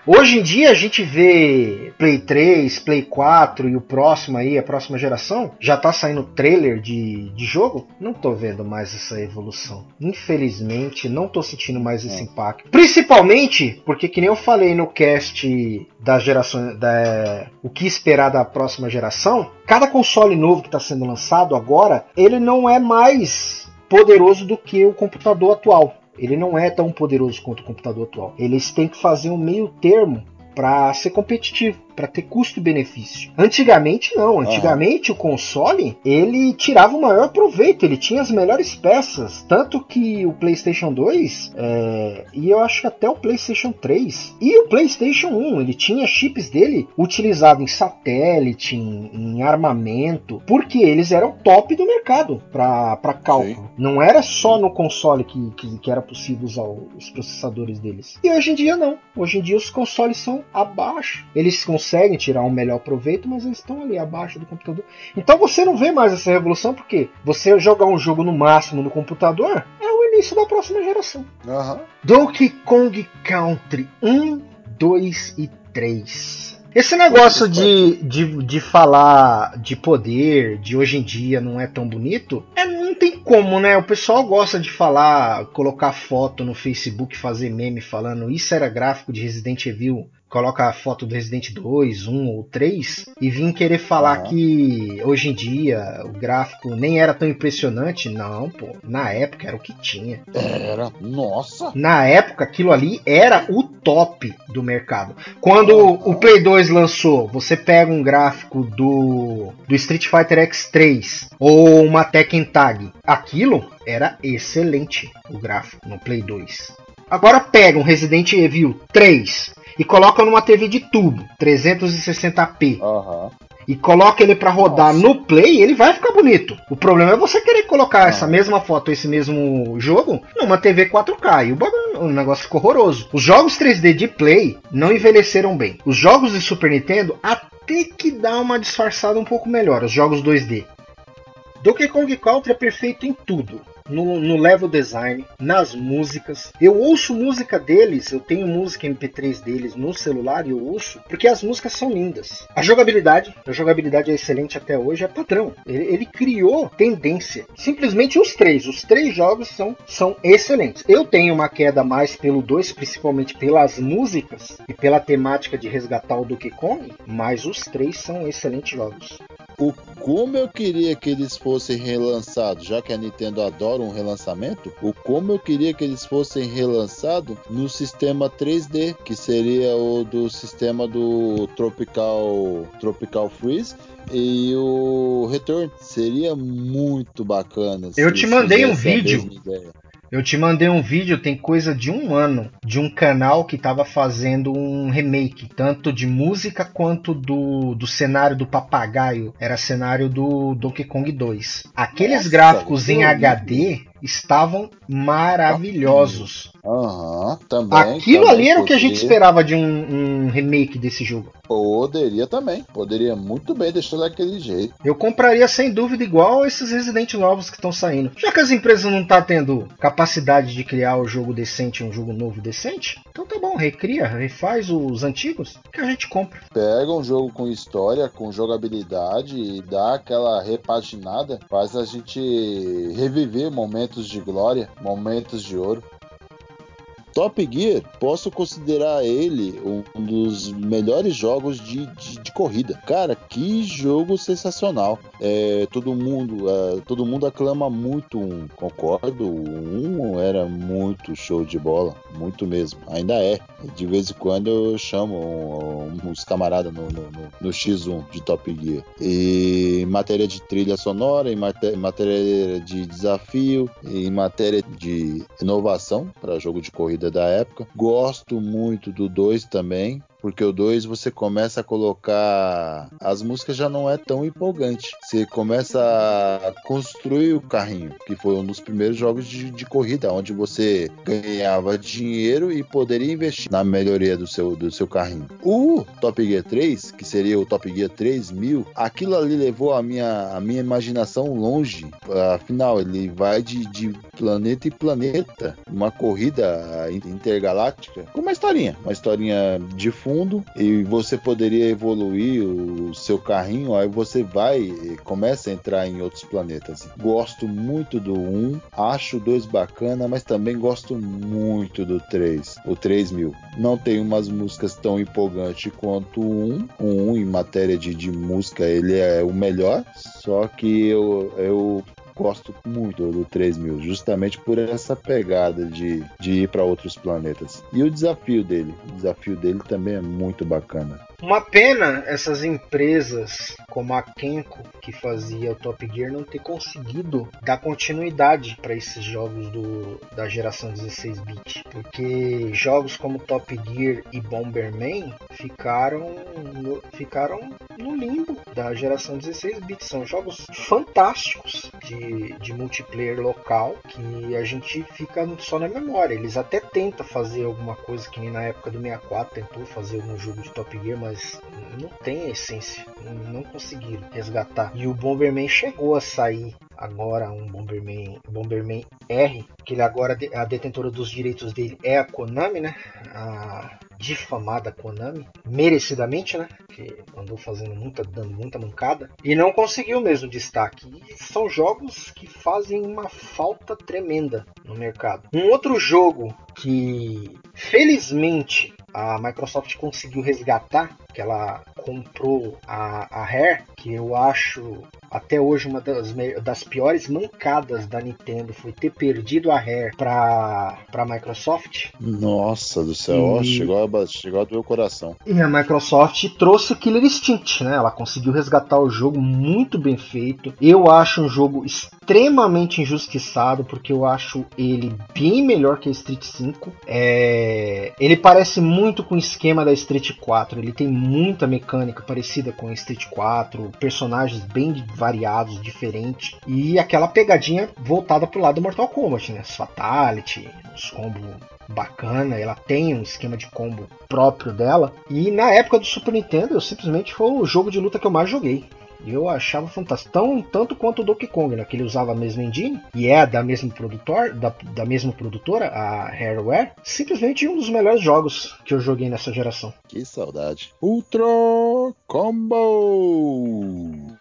A: Hoje em dia a gente vê Play 3, Play 4 e o próximo aí, a próxima geração, já tá saindo trailer de, de jogo. Não tô vendo mais essa evolução. Infelizmente, não tô sentindo mais esse
B: É.
A: impacto. Principalmente porque, que nem eu falei no cast da geração. Da, o que esperar da próxima geração, cada console novo que está sendo lançado agora, ele não é mais poderoso do que o computador atual. Ele não é tão poderoso quanto o computador atual. Eles têm que fazer um meio termo para ser competitivo, para ter custo-benefício. Antigamente não, antigamente o console ele tirava o maior proveito, ele tinha as melhores peças, tanto que o PlayStation 2 é, e eu acho que até o PlayStation 3 e o PlayStation 1 ele tinha chips dele utilizado em satélite, em, em armamento, porque eles eram top do mercado para cálculo. Não era só no console que, que, que era possível usar os processadores deles. E hoje em dia não. Hoje em dia os consoles são abaixo. Eles conseguem tirar um melhor proveito, mas eles estão ali abaixo do computador. Então você não vê mais essa revolução porque você jogar um jogo no máximo no computador é o início da próxima geração.
B: Aham.
A: Donkey Kong Country 1, 2 e 3. Esse negócio de, de, de falar de poder, de hoje em dia não é tão bonito, é, não tem como, né? O pessoal gosta de falar, colocar foto no Facebook, fazer meme falando isso era gráfico de Resident Evil coloca a foto do Resident 2, 1 ou 3 e vim querer falar
B: Aham.
A: que hoje em dia o gráfico nem era tão impressionante. Não, pô. Na época era o que tinha.
B: Era. Nossa.
A: Na época aquilo ali era o top do mercado. Quando
B: Aham.
A: o Play 2 lançou, você pega um gráfico do, do Street Fighter X3 ou uma Tekken Tag, aquilo era excelente o gráfico no Play 2. Agora pega um Resident Evil 3 e coloca numa TV de tubo 360p
B: Aham.
A: e coloca ele pra rodar
B: Nossa.
A: no Play, ele vai ficar bonito. O problema é você querer colocar
B: Ah.
A: essa mesma foto, esse mesmo jogo, numa TV 4K. E o, bagulho- o negócio ficou horroroso. Os jogos 3D de Play não envelheceram bem. Os jogos de Super Nintendo até que dá uma disfarçada um pouco melhor. Os jogos 2D. Donkey Kong Country é perfeito em tudo. No, no level design, nas músicas. Eu ouço música deles, eu tenho música MP3 deles no celular e eu ouço, porque as músicas são lindas. A jogabilidade, a jogabilidade é excelente até hoje, é padrão. Ele, ele criou tendência. Simplesmente os três, os três jogos são, são excelentes. Eu tenho uma queda mais pelo 2, principalmente pelas músicas e pela temática de resgatar o Donkey Kong, mas os três são excelentes jogos.
B: O, como eu queria que eles fossem relançados, já que a Nintendo adora um relançamento, o como eu queria que eles fossem relançados no sistema 3D, que seria o do sistema do Tropical Tropical Freeze e o Return. Seria muito bacana.
A: Eu te mandei um vídeo. Eu te mandei um vídeo, tem coisa de um ano, de um canal que estava fazendo um remake, tanto de música quanto do, do cenário do papagaio. Era cenário do Donkey Kong 2. Aqueles
B: Nossa,
A: gráficos em HD estavam maravilhosos.
B: Aham, também.
A: Aquilo
B: também
A: ali era o que a gente esperava de um, um remake desse jogo.
B: Poderia também. Poderia muito bem deixar daquele jeito.
A: Eu compraria sem dúvida igual esses Resident novos que estão saindo. Já que as empresas não estão tendo capacidade de criar o jogo decente, um jogo novo decente, então tá bom, recria, refaz os antigos que a gente compra.
B: Pega um jogo com história, com jogabilidade e dá aquela repaginada, faz a gente reviver momentos de glória, momentos de ouro. Top Gear, posso considerar ele um dos melhores jogos de, de, de corrida. Cara, que jogo sensacional. É, todo mundo é, todo mundo aclama muito um, concordo. Um era muito show de bola, muito mesmo. Ainda é. De vez em quando eu chamo um- uns camaradas no, no, no- no X1 de Top Gear. E em matéria de trilha sonora, em maté- em matéria de desafio, em matéria de inovação para jogo de corrida da época. Gosto muito do 2 também. Porque o 2 você começa a colocar. As músicas já não é tão empolgante. Você começa a construir o carrinho, que foi um dos primeiros jogos de, de corrida, onde você ganhava dinheiro e poderia investir na melhoria do seu, do seu carrinho. O Top Gear 3, que seria o Top Gear 3000, aquilo ali levou a minha, a minha imaginação longe. Afinal, ele vai de, de planeta em planeta, uma corrida intergaláctica, com uma historinha, uma historinha de fundo, e você poderia evoluir o seu carrinho, aí você vai e começa a entrar em outros planetas. Gosto muito do 1, acho o 2 bacana, mas também gosto muito do 3, o 3000. Não tem umas músicas tão empolgantes quanto o 1. O 1 em matéria de, de música ele é o melhor, só que eu, eu gosto muito do 3000, justamente por essa pegada de, de ir para outros planetas. E o desafio dele, o desafio dele também é muito bacana.
A: Uma pena essas empresas como a Kenko, que fazia o Top Gear, não ter conseguido dar continuidade para esses jogos do, da geração 16-bit. Porque jogos como Top Gear e Bomberman ficaram ficaram no limbo da geração 16-bit. São jogos fantásticos de, de multiplayer local que a gente fica só na memória. Eles até tentam fazer alguma coisa que nem na época do 64 tentou fazer algum jogo de Top Gear, mas mas não tem a essência, não conseguiram resgatar. E o Bomberman chegou a sair agora um Bomberman, Bomberman R, que ele agora a detentora dos direitos dele é a Konami, né? A difamada Konami, merecidamente, né? Que andou fazendo muita, dando muita mancada e não conseguiu mesmo destaque. E são jogos que fazem uma falta tremenda no mercado. Um outro jogo que felizmente a Microsoft conseguiu resgatar, que ela comprou a, a Rare, que eu acho até hoje uma das, das piores mancadas da Nintendo foi ter perdido a Rare para a Microsoft.
B: Nossa do céu, e... chegou, a, chegou a doer coração.
A: E a Microsoft trouxe o Killer Instinct, né? Ela conseguiu resgatar o jogo muito bem feito. Eu acho um jogo extremamente injustiçado, porque eu acho ele bem melhor que a Street 5. É... Ele parece muito com o esquema da Street 4, ele tem muita mecânica parecida com a Street 4, personagens bem variados, diferentes, e aquela pegadinha voltada pro lado do Mortal Kombat, né? As Fatality, os combos bacana, ela tem um esquema de combo próprio dela. E na época do Super Nintendo, eu simplesmente foi o jogo de luta que eu mais joguei. Eu achava fantástico. Tão, tanto quanto o Donkey Kong, né? Que ele usava a mesma engine e é da mesma produtor, da, da mesma produtora, a Hareware. Simplesmente um dos melhores jogos que eu joguei nessa geração.
B: Que saudade. Ultra Combo!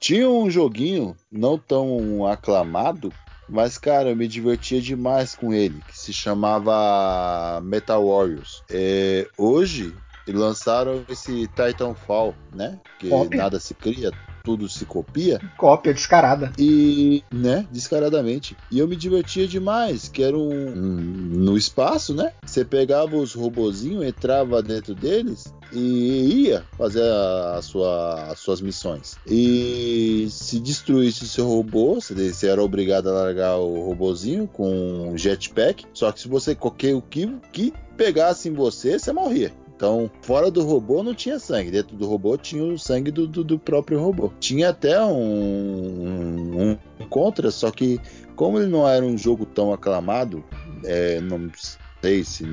B: Tinha um joguinho não tão aclamado, mas cara, eu me divertia demais com ele, que se chamava Metal Warriors. É, hoje lançaram esse Titanfall, né? Que nada se cria, tudo se copia.
A: Cópia descarada.
B: E, né, descaradamente. E eu me divertia demais, que era um, um no espaço, né? Você pegava os robozinhos, entrava dentro deles e ia fazer a, sua, as suas missões. E se destruísse o seu robô, você, você era obrigado a largar o robozinho com um jetpack. Só que se você qualquer o que, que pegasse em você, você morria. Então, fora do robô não tinha sangue. Dentro do robô tinha o sangue do, do, do próprio robô. Tinha até um, um, um, contra, só que como ele não era um jogo tão aclamado, é, não sei se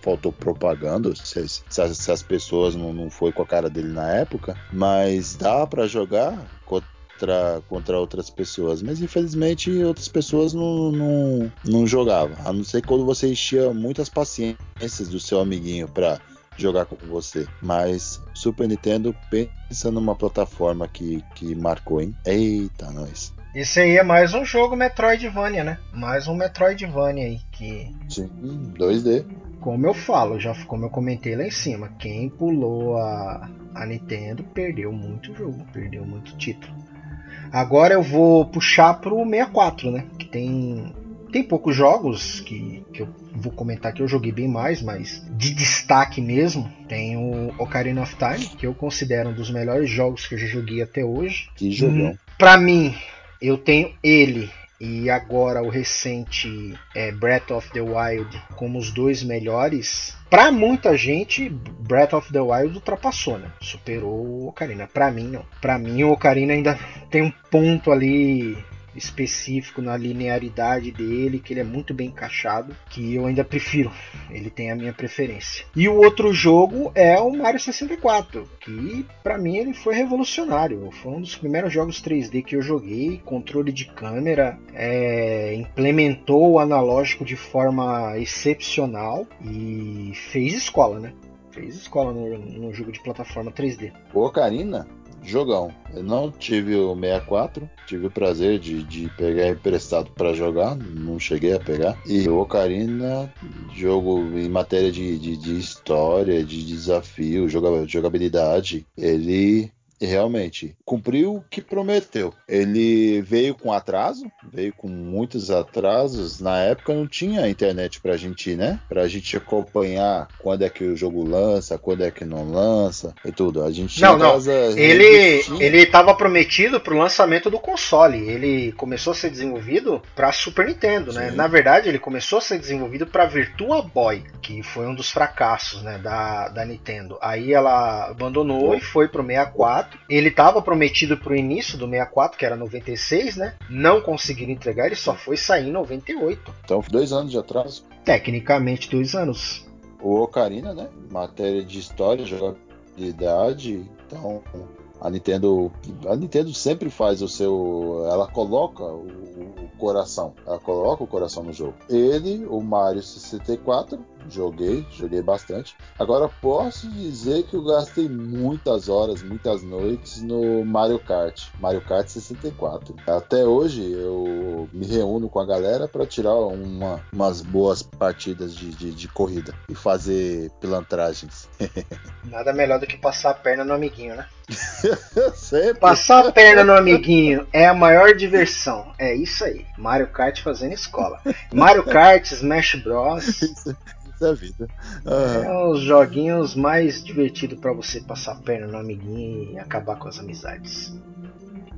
B: faltou propaganda, se, se, as, se as, pessoas não, não foi com a cara dele na época, mas dá para jogar contra, contra outras pessoas. Mas infelizmente outras pessoas não, não, não jogavam. A não ser quando você enchia muitas paciências do seu amiguinho para jogar com você. Mas Super Nintendo pensa numa plataforma que, que marcou, hein? Eita, nós.
A: Isso aí é mais um jogo Metroidvania, né? Mais um Metroidvania aí que.
B: Sim, 2D.
A: Como eu falo, já como eu comentei lá em cima, quem pulou a, a Nintendo perdeu muito jogo, perdeu muito título. Agora eu vou puxar pro 64, né? Que tem tem poucos jogos que, que eu vou comentar que eu joguei bem mais, mas de destaque mesmo, tem o Ocarina of Time, que eu considero um dos melhores jogos que eu já joguei até hoje.
B: Que jogão. Hum,
A: pra mim, eu tenho ele e agora o recente é, Breath of the Wild como os dois melhores, para muita gente, Breath of the Wild ultrapassou, né? Superou o Ocarina. Para mim, não. Para mim, o Ocarina ainda tem um ponto ali específico na linearidade dele, que ele é muito bem encaixado, que eu ainda prefiro. Ele tem a minha preferência. E o outro jogo é o Mario 64, que para mim ele foi revolucionário. Foi um dos primeiros jogos 3D que eu joguei, controle de câmera, é, implementou o analógico de forma excepcional e fez escola, né? Fez escola no, no jogo de plataforma 3D.
B: O Ocarina jogão. Eu não tive o 64, tive o prazer de, de pegar emprestado para jogar, não cheguei a pegar. E o Ocarina, jogo em matéria de, de, de história, de desafio, jogabilidade, ele realmente cumpriu o que prometeu. Ele veio com atraso, veio com muitos atrasos. Na época não tinha internet pra gente, né? Pra gente acompanhar quando é que o jogo lança, quando é que não lança e tudo. A gente
A: não, não. Ele ele estava prometido pro lançamento do console. Ele começou a ser desenvolvido para Super Nintendo, né? Sim. Na verdade, ele começou a ser desenvolvido para Virtua Boy, que foi um dos fracassos, né, da, da Nintendo. Aí ela abandonou e foi pro 64 64. Ele estava prometido para o início do 64, que era 96, né? Não conseguiram entregar, ele só foi sair em 98.
B: Então, dois anos de atraso?
A: Tecnicamente, dois anos.
B: O Ocarina, né? Matéria de história, jogabilidade. Então, a Nintendo, a Nintendo sempre faz o seu, ela coloca o, o, coração, ela coloca o coração no jogo. Ele, o Mario 64, Joguei, joguei bastante. Agora posso dizer que eu gastei muitas horas, muitas noites no Mario Kart, Mario Kart 64. Até hoje eu me reúno com a galera para tirar uma, umas boas partidas de, de, de, corrida e fazer pilantragens.
A: Nada melhor do que passar a perna no amiguinho, né? Passar a perna no amiguinho é a maior diversão. É isso aí. Mario Kart fazendo escola. Mario Kart, Smash Bros
B: da vida.
A: Uhum. É os joguinhos mais divertidos para você passar a perna no amiguinho e acabar com as amizades.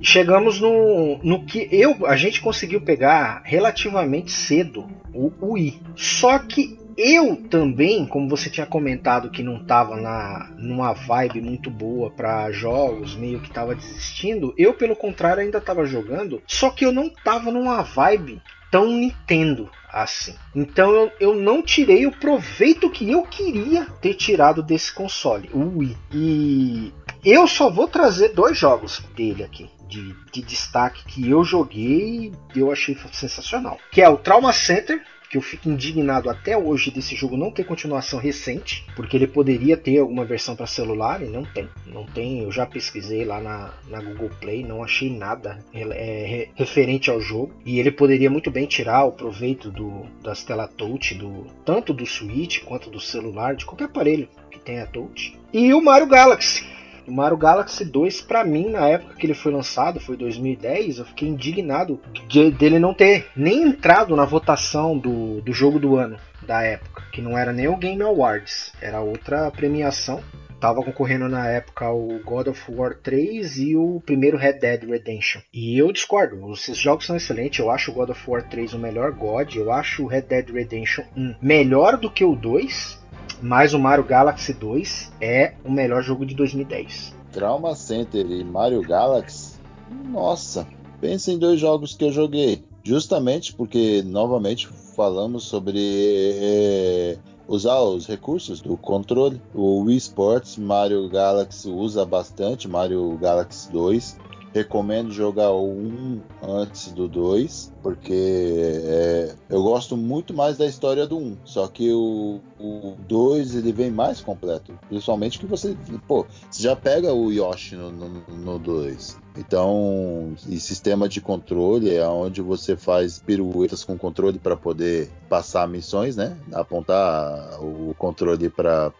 A: chegamos no, no que eu a gente conseguiu pegar relativamente cedo o Wii. Só que eu também, como você tinha comentado que não estava na numa vibe muito boa para jogos, meio que estava desistindo, eu pelo contrário ainda estava jogando, só que eu não estava numa vibe tão Nintendo assim. Então eu, eu não tirei o proveito que eu queria ter tirado desse console, o Wii. E eu só vou trazer dois jogos dele aqui. De, de destaque que eu joguei e eu achei sensacional. Que é o Trauma Center, que eu fico indignado até hoje desse jogo não ter continuação recente, porque ele poderia ter alguma versão para celular e não tem. Não tem, eu já pesquisei lá na, na Google Play, não achei nada é, referente ao jogo. E ele poderia muito bem tirar o proveito do, das tela touch, do, tanto do Switch quanto do celular, de qualquer aparelho que tenha touch. E o Mario Galaxy o Mario Galaxy 2, para mim, na época que ele foi lançado, foi 2010, eu fiquei indignado de, dele não ter nem entrado na votação do, do jogo do ano da época, que não era nem o Game Awards, era outra premiação. Tava concorrendo na época o God of War 3 e o primeiro Red Dead Redemption. E eu discordo, esses jogos são excelentes. Eu acho o God of War 3 o melhor God. Eu acho o Red Dead Redemption 1 melhor do que o 2 mas o Mario Galaxy 2 é o melhor jogo de 2010.
B: Trauma Center e Mario Galaxy, nossa, pensa em dois jogos que eu joguei. Justamente porque, novamente, falamos sobre é, usar os recursos do controle. O Wii Sports Mario Galaxy usa bastante, Mario Galaxy 2. Recomendo jogar o 1 antes do 2, porque é, eu gosto muito mais da história do 1. Só que o, o 2 ele vem mais completo. Principalmente que você, pô, você já pega o Yoshi no 2. Então, e sistema de controle é onde você faz piruetas com controle para poder passar missões, né? Apontar o controle para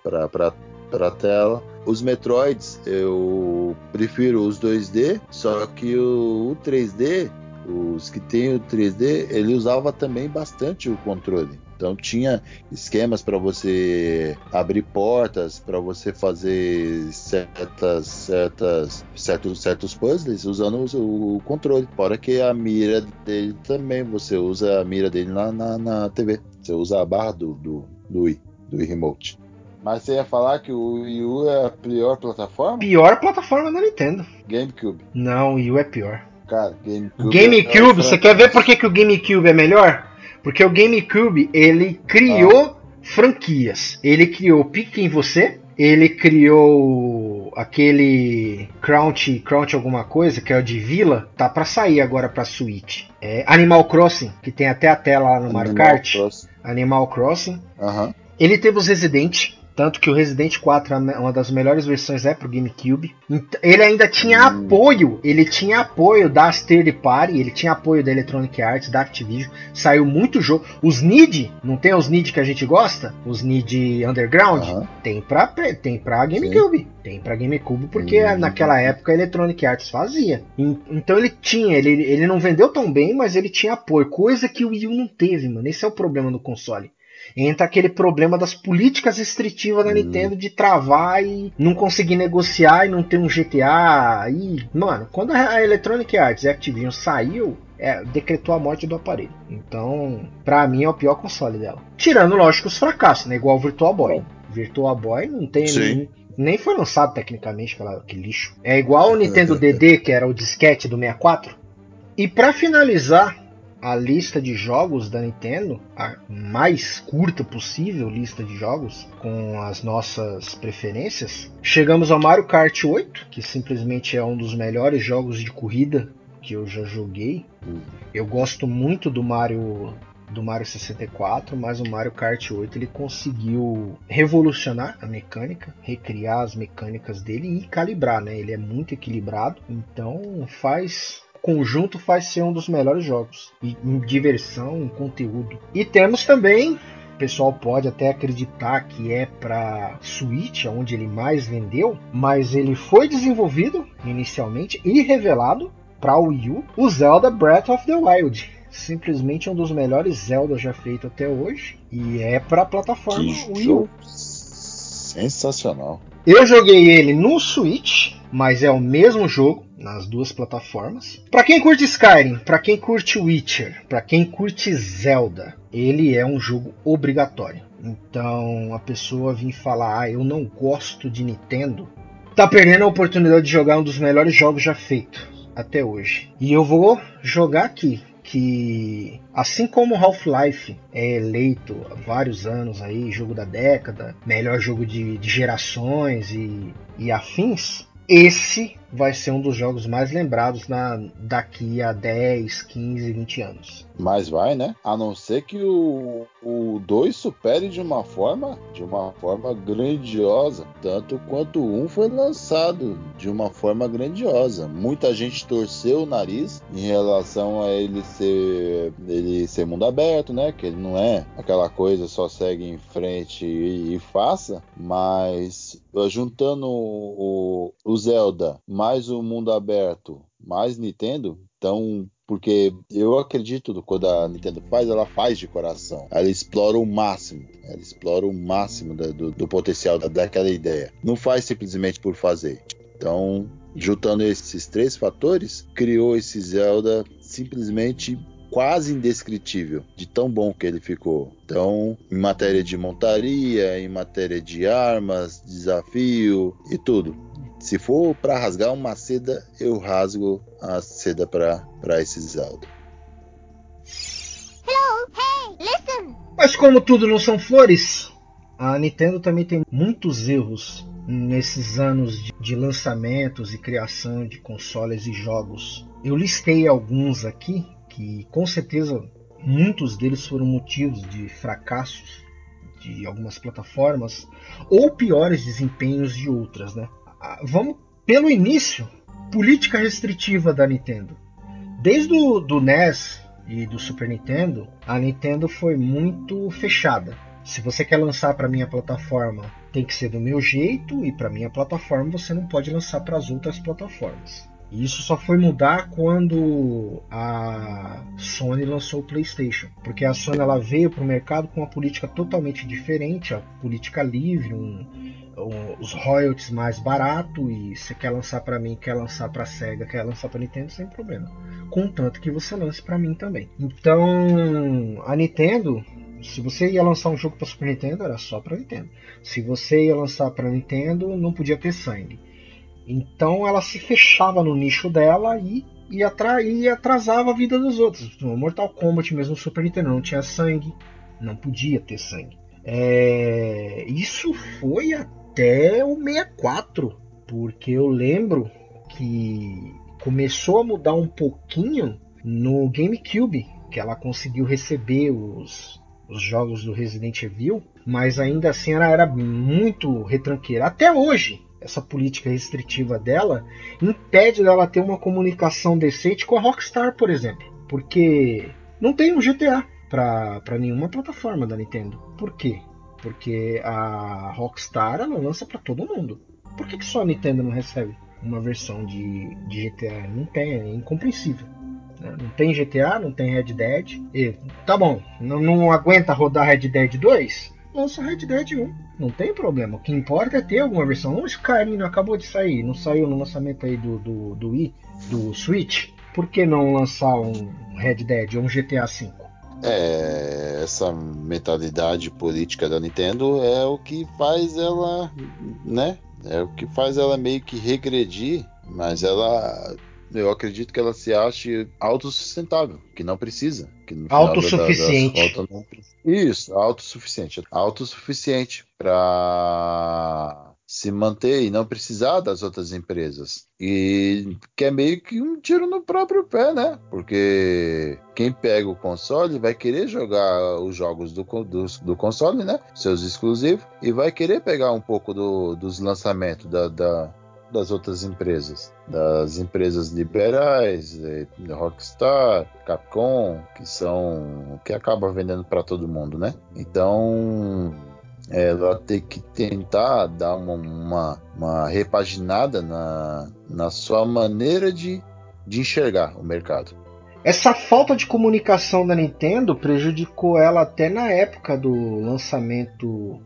B: para a tela. Os Metroids eu prefiro os 2D, só que o, o 3D os que tem o 3D, ele usava também bastante o controle. Então tinha esquemas para você abrir portas, para você fazer certas, certas, certos, certos puzzles usando o, o, controle. Fora que a mira dele também, você usa a mira dele na, na, na TV. Você usa a barra do, do, do Wii, do Wii Remote. Mas você ia falar que o Wii U é a pior plataforma?
A: Pior plataforma da Nintendo.
B: GameCube.
A: Não, o Wii U é pior.
B: Cara, GameCube.
A: GameCube, é você quer ver por que, que o GameCube é melhor? Porque o GameCube, ele criou ah. franquias. Ele criou Pique em Você, ele criou aquele Crouch, Crouch alguma coisa, que é o de Vila, tá para sair agora para Switch. É Animal Crossing, que tem até a tela lá no Animal Mario Kart. Crossing. Animal Crossing.
B: Uhum.
A: Ele teve os Resident, tanto que o Resident 4 é uma das melhores versões é pro GameCube. Ele ainda tinha hum. apoio, ele tinha apoio da third party, ele tinha apoio da Electronic Arts, da Activision. Saiu muito jogo. Os Nid, não tem os Nid que a gente gosta? Os Nid Underground? Uh -huh. Tem pra, tem pra GameCube. Sim. Tem pra GameCube porque hum. naquela época a Electronic Arts fazia. Então ele tinha, ele, ele não vendeu tão bem, mas ele tinha apoio. Coisa que o Wii U não teve, mano. Esse é o problema do console entra aquele problema das políticas restritivas da hum. Nintendo de travar e não conseguir negociar e não ter um GTA. E, mano, quando a Electronic Arts e a Activision saiu, é, decretou a morte do aparelho. Então, pra mim é o pior console dela. Tirando, lógico, os fracassos, né? Igual o Virtual Boy. Virtual Boy não tem nem, nem foi lançado tecnicamente, aquela, que lixo. É igual o Nintendo DD, que era o disquete do 64. E para finalizar, a lista de jogos da Nintendo, a mais curta possível lista de jogos, com as nossas preferências. Chegamos ao Mario Kart 8, que simplesmente é um dos melhores jogos de corrida que eu já joguei. Eu gosto muito do Mario do Mario 64, mas o Mario Kart 8 ele conseguiu revolucionar a mecânica, recriar as mecânicas dele e calibrar, né? Ele é muito equilibrado, então faz conjunto faz ser um dos melhores jogos. E em diversão, em conteúdo. E temos também o pessoal pode até acreditar que é para Switch, onde ele mais vendeu, mas ele foi desenvolvido inicialmente e revelado para o Wii U, o Zelda Breath of the Wild. Simplesmente um dos melhores Zelda já feito até hoje e é para a plataforma que Wii U.
B: Sensacional.
A: Eu joguei ele no Switch, mas é o mesmo jogo nas duas plataformas. Para quem curte Skyrim, para quem curte Witcher, para quem curte Zelda, ele é um jogo obrigatório. Então a pessoa vir falar, ah, eu não gosto de Nintendo, tá perdendo a oportunidade de jogar um dos melhores jogos já feitos até hoje. E eu vou jogar aqui que assim como Half-Life é eleito há vários anos aí, jogo da década, melhor jogo de, de gerações e, e afins, esse vai ser um dos jogos mais lembrados na, daqui a 10, 15, 20 anos.
B: Mas vai, né? A não ser que o, o 2 supere de uma forma, de uma forma grandiosa, tanto quanto o 1 um foi lançado de uma forma grandiosa. Muita gente torceu o nariz em relação a ele ser ele ser mundo aberto, né? Que ele não é aquela coisa só segue em frente e, e faça, mas juntando o, o Zelda mais o mundo aberto, mais Nintendo, então porque eu acredito que quando a Nintendo faz, ela faz de coração. Ela explora o máximo. Ela explora o máximo do, do, do potencial da, daquela ideia. Não faz simplesmente por fazer. Então, juntando esses três fatores, criou esse Zelda simplesmente quase indescritível de tão bom que ele ficou. Então, em matéria de montaria, em matéria de armas, desafio e tudo. Se for para rasgar uma seda, eu rasgo a seda para esse Zelda.
A: Hello, hey, listen. Mas como tudo não são flores, a Nintendo também tem muitos erros nesses anos de, de lançamentos e criação de consoles e jogos. Eu listei alguns aqui que com certeza muitos deles foram motivos de fracassos de algumas plataformas ou piores desempenhos de outras, né? Vamos pelo início, política restritiva da Nintendo. Desde o do NES e do Super Nintendo, a Nintendo foi muito fechada. Se você quer lançar para minha plataforma, tem que ser do meu jeito e para minha plataforma você não pode lançar para as outras plataformas. E isso só foi mudar quando a Sony lançou o PlayStation, porque a Sony ela veio para o mercado com uma política totalmente diferente, a política livre, um, um, os royalties mais barato e você quer lançar para mim, quer lançar para Sega, quer lançar para Nintendo sem problema, contanto que você lance para mim também. Então a Nintendo se você ia lançar um jogo para Super Nintendo, era só para Nintendo. Se você ia lançar para Nintendo, não podia ter sangue. Então ela se fechava no nicho dela e, e, atra e atrasava a vida dos outros. No Mortal Kombat mesmo no Super Nintendo não tinha sangue, não podia ter sangue. É... Isso foi até o 64, porque eu lembro que começou a mudar um pouquinho no GameCube, que ela conseguiu receber os, os jogos do Resident Evil, mas ainda assim ela era muito retranqueira. Até hoje, essa política restritiva dela impede dela ter uma comunicação decente com a Rockstar, por exemplo. Porque não tem um GTA para nenhuma plataforma da Nintendo. Por quê? Porque a Rockstar ela lança para todo mundo. Por que, que só a Nintendo não recebe uma versão de, de GTA? Não tem, é incompreensível. Né? Não tem GTA, não tem Red Dead. E, tá bom, não, não aguenta rodar Red Dead 2? Lança Red Dead 1. Não tem problema. O que importa é ter alguma versão. O Skyrim não acabou de sair, não saiu no lançamento aí do, do, do Wii, do Switch. Por que não lançar um Red Dead ou um GTA V?
B: É, essa mentalidade política da Nintendo é o que faz ela, né? É o que faz ela meio que regredir, mas ela eu acredito que ela se ache autossustentável, que não precisa. Que
A: autossuficiente.
B: Da, não... Isso, autossuficiente. Autossuficiente para se manter e não precisar das outras empresas. E que é meio que um tiro no próprio pé, né? Porque quem pega o console vai querer jogar os jogos do, do, do console, né? Seus exclusivos, e vai querer pegar um pouco do, dos lançamentos da, da das outras empresas, das empresas liberais, Rockstar, Capcom, que são que acaba vendendo para todo mundo, né? Então ela tem que tentar dar uma, uma, uma repaginada na, na sua maneira de, de enxergar o mercado.
A: Essa falta de comunicação da Nintendo prejudicou ela até na época do lançamento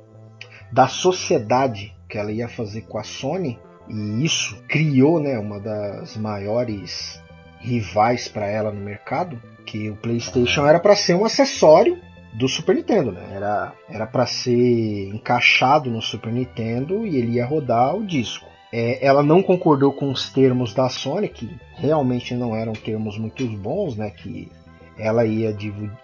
A: da sociedade que ela ia fazer com a Sony, e isso criou né, uma das maiores rivais para ela no mercado, que o PlayStation era para ser um acessório do Super Nintendo, né? Era era para ser encaixado no Super Nintendo e ele ia rodar o disco. É, ela não concordou com os termos da Sony, que realmente não eram termos muito bons, né? Que ela ia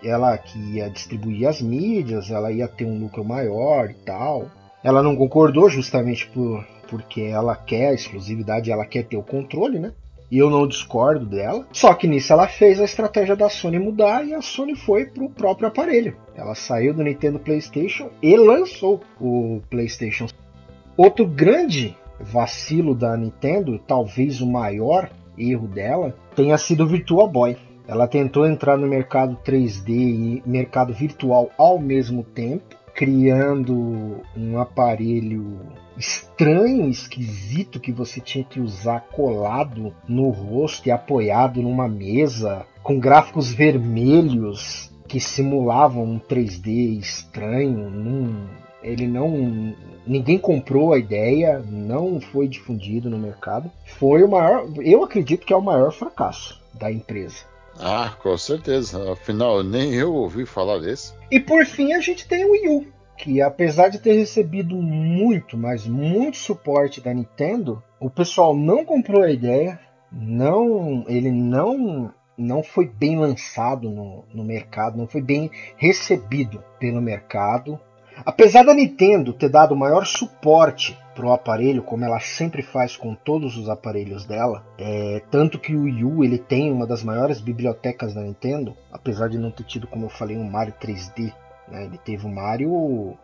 A: ela que ia distribuir as mídias, ela ia ter um lucro maior e tal. Ela não concordou justamente por porque ela quer a exclusividade, ela quer ter o controle, né? E eu não discordo dela. Só que nisso ela fez a estratégia da Sony mudar e a Sony foi pro próprio aparelho. Ela saiu do Nintendo PlayStation e lançou o PlayStation. Outro grande vacilo da Nintendo, talvez o maior erro dela, tenha sido o Virtual Boy. Ela tentou entrar no mercado 3D e mercado virtual ao mesmo tempo criando um aparelho estranho, esquisito que você tinha que usar colado no rosto e apoiado numa mesa com gráficos vermelhos que simulavam um 3D estranho. Num, ele não, ninguém comprou a ideia, não foi difundido no mercado. Foi o maior, eu acredito que é o maior fracasso da empresa.
B: Ah, com certeza. Afinal, nem eu ouvi falar desse.
A: E por fim, a gente tem o Wii U, que apesar de ter recebido muito, mas muito suporte da Nintendo, o pessoal não comprou a ideia, não, ele não não foi bem lançado no, no mercado, não foi bem recebido pelo mercado. Apesar da Nintendo ter dado maior suporte para o aparelho, como ela sempre faz com todos os aparelhos dela, é, tanto que o Wii U ele tem uma das maiores bibliotecas da Nintendo, apesar de não ter tido, como eu falei, um Mario 3D. Né? Ele teve o Mario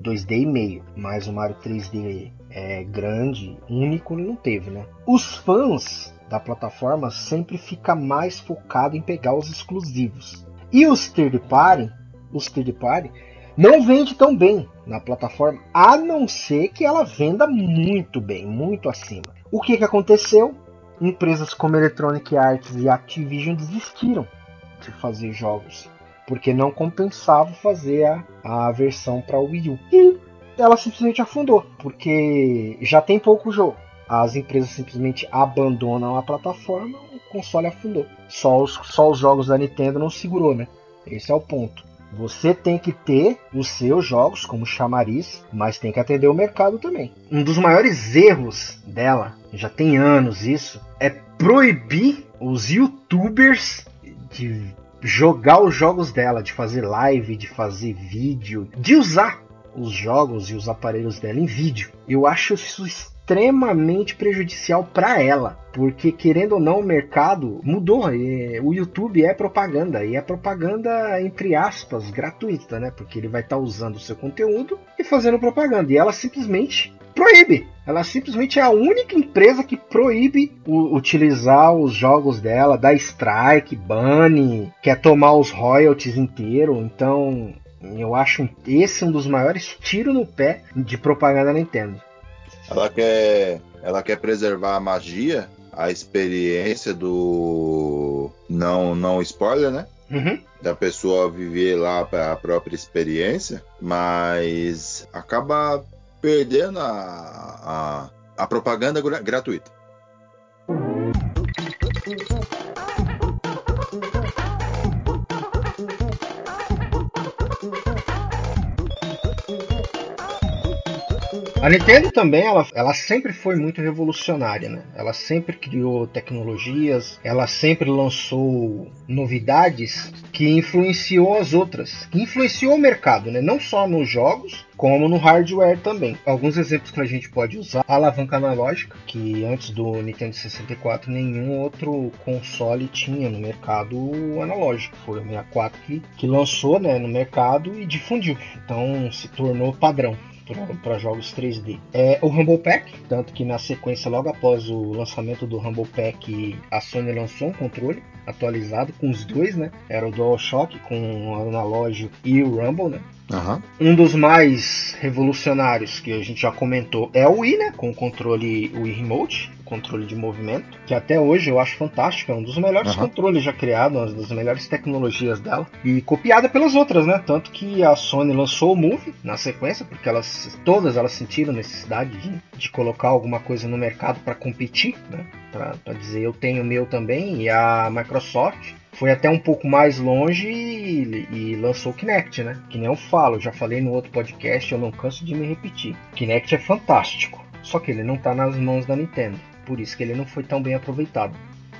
A: 2D e meio, mas o Mario 3D é grande, único, ele não teve. Né? Os fãs da plataforma sempre fica mais focado em pegar os exclusivos. E os third party, os third party não vende tão bem na plataforma, a não ser que ela venda muito bem, muito acima. O que, que aconteceu? empresas como Electronic Arts e Activision desistiram de fazer jogos porque não compensava fazer a, a versão para o Wii U. E ela simplesmente afundou, porque já tem pouco jogo. As empresas simplesmente abandonam a plataforma, o console afundou. Só os, só os jogos da Nintendo não segurou, né? Esse é o ponto. Você tem que ter os seus jogos como chamariz, mas tem que atender o mercado também. Um dos maiores erros dela, já tem anos isso, é proibir os youtubers de jogar os jogos dela, de fazer live, de fazer vídeo, de usar os jogos e os aparelhos dela em vídeo. Eu acho isso extremamente prejudicial para ela, porque querendo ou não o mercado mudou. o YouTube é propaganda e é propaganda entre aspas gratuita, né? Porque ele vai estar tá usando o seu conteúdo e fazendo propaganda. E ela simplesmente proíbe. Ela simplesmente é a única empresa que proíbe o, utilizar os jogos dela, dá strike, bane, quer tomar os royalties inteiro. Então, eu acho esse um dos maiores tiros no pé de propaganda da Nintendo.
B: Ela quer, ela quer preservar a magia, a experiência do não não spoiler, né? Uhum. Da pessoa viver lá a própria experiência, mas acaba perdendo a, a, a propaganda gratuita.
A: A Nintendo também, ela, ela sempre foi muito revolucionária, né? Ela sempre criou tecnologias, ela sempre lançou novidades que influenciou as outras, que influenciou o mercado, né? Não só nos jogos, como no hardware também. Alguns exemplos que a gente pode usar: a alavanca analógica, que antes do Nintendo 64 nenhum outro console tinha no mercado analógico. Foi o 64 que, que lançou né, no mercado e difundiu. Então se tornou padrão para jogos 3D. É o Rumble Pack, tanto que na sequência, logo após o lançamento do Rumble Pack, a Sony lançou um controle atualizado com os dois, né? Era o DualShock com o analógico e o Rumble, né? Uhum. Um dos mais revolucionários que a gente já comentou é o Wii, né? Com o controle Wii Remote, controle de movimento, que até hoje eu acho fantástico, é um dos melhores uhum. controles já criados, uma das melhores tecnologias dela, e copiada pelas outras, né? Tanto que a Sony lançou o Move na sequência, porque elas todas elas sentiram necessidade de, de colocar alguma coisa no mercado para competir, né? Para dizer eu tenho o meu também, e a Microsoft foi até um pouco mais longe e, e, lançou o Kinect, né? Que nem eu falo, já falei no outro podcast, eu não canso de me repetir. Kinect é fantástico, só que ele não está nas mãos da Nintendo, por isso que ele não foi tão bem aproveitado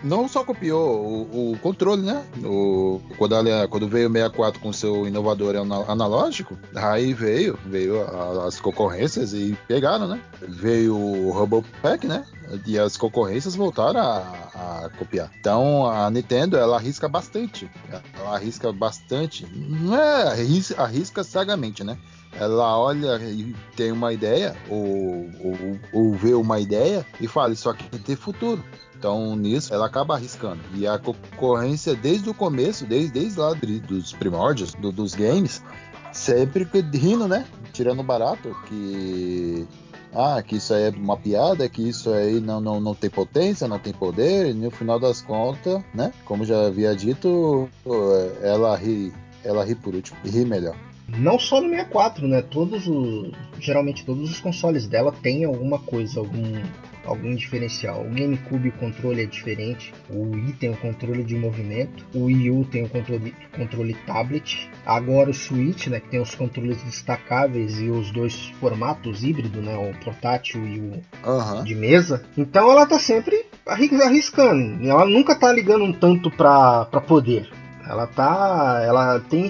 B: não só copiou o, o controle, né? O, quando, quando, veio o 64 com seu inovador analógico, aí veio, veio as concorrências e pegaram, né? Veio o Rumble Pack, né? E as concorrências voltaram a, a, copiar. Então a Nintendo ela arrisca bastante. Ela arrisca bastante. Não é arrisca, arrisca cegamente, né? Ela olha e tem uma ideia, ou, ou, ou, vê uma ideia e fala: Isso aqui tem futuro. Então, nisso, ela acaba arriscando. E a concorrência, desde o começo, desde, desde lá dos primórdios do, dos games, sempre rindo, né? Tirando barato, que. Ah, que isso aí é uma piada, que isso aí não, não, não tem potência, não tem poder, e no final das contas, né? Como já havia dito, ela ri, ela ri por último, e ri melhor.
A: Não só no 64, né? Todos os. Geralmente todos os consoles dela têm alguma coisa, algum algum diferencial. O GameCube o controle é diferente, o Wii tem o controle de movimento, o Wii U tem o controle, controle tablet, agora o Switch, né, que tem os controles destacáveis e os dois formatos híbrido, né, o portátil e o uhum. de mesa. Então ela tá sempre arriscando, ela nunca tá ligando um tanto para poder. Ela tá. Ela tem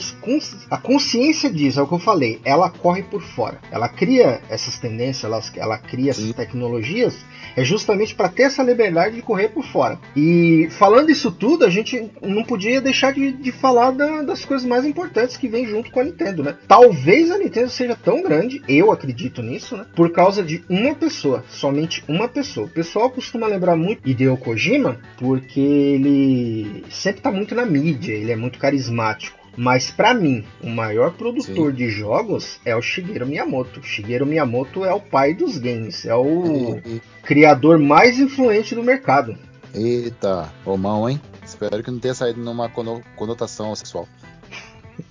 A: a consciência disso, é o que eu falei. Ela corre por fora. Ela cria essas tendências, ela, ela cria essas tecnologias é justamente para ter essa liberdade de correr por fora. E falando isso tudo, a gente não podia deixar de, de falar da, das coisas mais importantes que vem junto com a Nintendo, né? Talvez a Nintendo seja tão grande, eu acredito nisso, né? Por causa de uma pessoa, somente uma pessoa. O pessoal costuma lembrar muito Hideo Kojima porque ele sempre tá muito na mídia, ele é muito carismático. Mas para mim, o maior produtor Sim. de jogos é o Shigeru Miyamoto. Shigeru Miyamoto é o pai dos games, é o criador mais influente do mercado.
B: Eita, romão, hein? Espero que não tenha saído numa conotação sexual.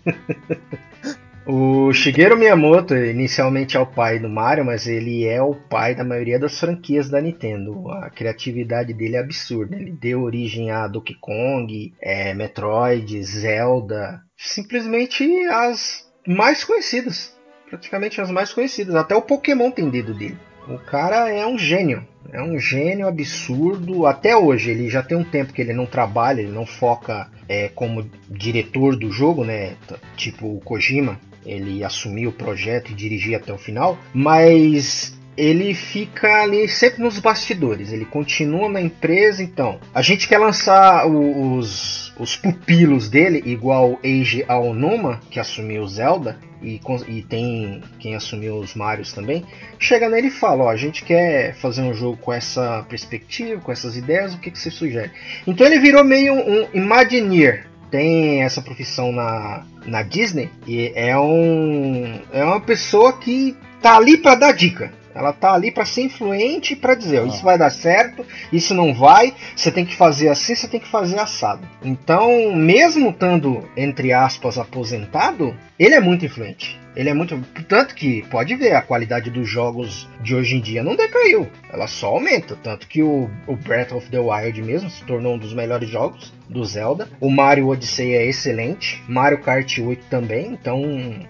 A: O Shigeru Miyamoto inicialmente é o pai do Mario, mas ele é o pai da maioria das franquias da Nintendo. A criatividade dele é absurda. Ele deu origem a Donkey Kong, é, Metroid, Zelda, simplesmente as mais conhecidas. Praticamente as mais conhecidas. Até o Pokémon tem dedo dele. O cara é um gênio. É um gênio absurdo. Até hoje, ele já tem um tempo que ele não trabalha, ele não foca é, como diretor do jogo, né? Tipo o Kojima, ele assumiu o projeto e dirigia até o final, mas ele fica ali sempre nos bastidores, ele continua na empresa, então. A gente quer lançar os, os pupilos dele, igual Eiji Aonuma, que assumiu Zelda, e, e, tem quem assumiu os Marios também. Chega nele e fala: Ó, a gente quer fazer um jogo com essa perspectiva, com essas ideias, o que, que você sugere? Então ele virou meio um Imagineer tem essa profissão na, na Disney e é um é uma pessoa que tá ali para dar dica. Ela tá ali para ser influente para dizer, ah. isso vai dar certo, isso não vai, você tem que fazer assim, você tem que fazer assado. Então, mesmo estando entre aspas aposentado, ele é muito influente. Ele é muito. Tanto que, pode ver, a qualidade dos jogos de hoje em dia não decaiu. Ela só aumenta. Tanto que o, o Breath of the Wild mesmo se tornou um dos melhores jogos do Zelda. O Mario Odyssey é excelente. Mario Kart 8 também. Então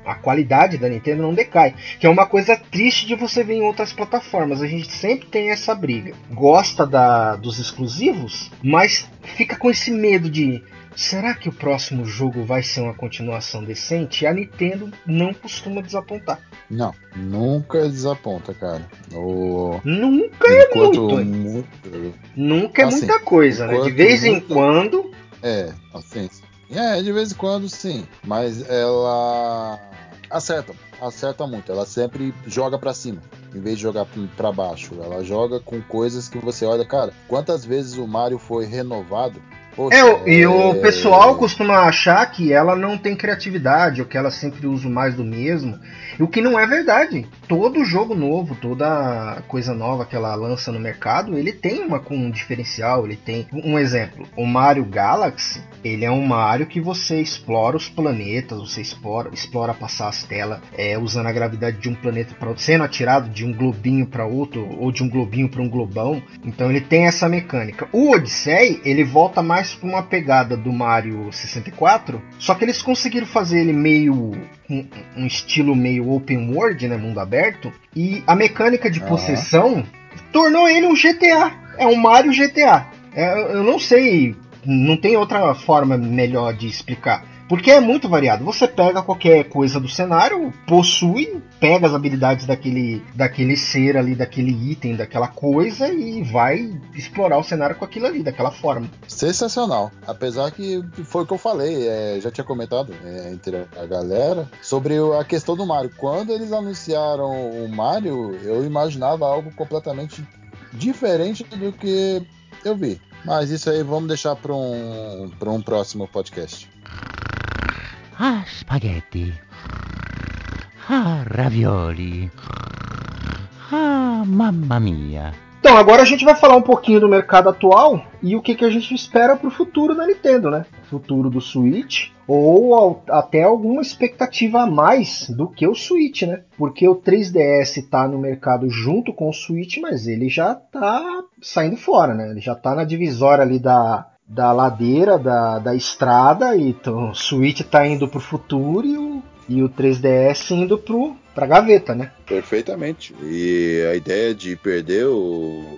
A: a qualidade da Nintendo não decai. Que é uma coisa triste de você ver em outras plataformas. A gente sempre tem essa briga. Gosta da, dos exclusivos, mas fica com esse medo de Será que o próximo jogo vai ser uma continuação decente? A Nintendo não costuma desapontar.
B: Não, nunca desaponta, cara. O...
A: Nunca é muito. muito... Nunca é assim, muita coisa, né? De vez em quando.
B: É, assim. É, de vez em quando sim. Mas ela acerta, acerta muito. Ela sempre joga para cima, em vez de jogar para baixo. Ela joga com coisas que você olha, cara. Quantas vezes o Mario foi renovado
A: Poxa, é, e o pessoal costuma achar que ela não tem criatividade, ou que ela sempre usa mais do mesmo. O que não é verdade. Todo jogo novo, toda coisa nova que ela lança no mercado, ele tem uma com um diferencial, ele tem um exemplo. O Mario Galaxy, ele é um Mario que você explora os planetas, você explora, explora passar as telas é, usando a gravidade de um planeta para outro, sendo atirado de um globinho para outro ou de um globinho para um globão. Então ele tem essa mecânica. O Odyssey, ele volta mais para uma pegada do Mario 64, só que eles conseguiram fazer ele meio um, um estilo meio open world, né, mundo aberto, e a mecânica de possessão tornou ele um GTA. É um Mario GTA. É, eu não sei, não tem outra forma melhor de explicar. Porque é muito variado. Você pega qualquer coisa do cenário, possui, pega as habilidades daquele, daquele ser ali, daquele item, daquela coisa e vai explorar o cenário com aquilo ali, daquela forma.
B: Sensacional. Apesar que foi o que eu falei, é, já tinha comentado é, entre a galera sobre a questão do Mario. Quando eles anunciaram o Mario, eu imaginava algo completamente diferente do que eu vi. Mas isso aí vamos deixar para um, um próximo podcast.
C: Ah, spaghetti. Ah, ravioli. Ah, mamma mia.
A: Então, agora a gente vai falar um pouquinho do mercado atual e o que, que a gente espera para o futuro da Nintendo, né? Futuro do Switch ou até alguma expectativa a mais do que o Switch, né? Porque o 3DS está no mercado junto com o Switch, mas ele já está saindo fora, né? Ele já está na divisória ali da, da ladeira, da, da estrada, e então, o Switch está indo para o futuro e o, e o 3DS indo pro, pra gaveta, né?
B: Perfeitamente. E a ideia de perder o,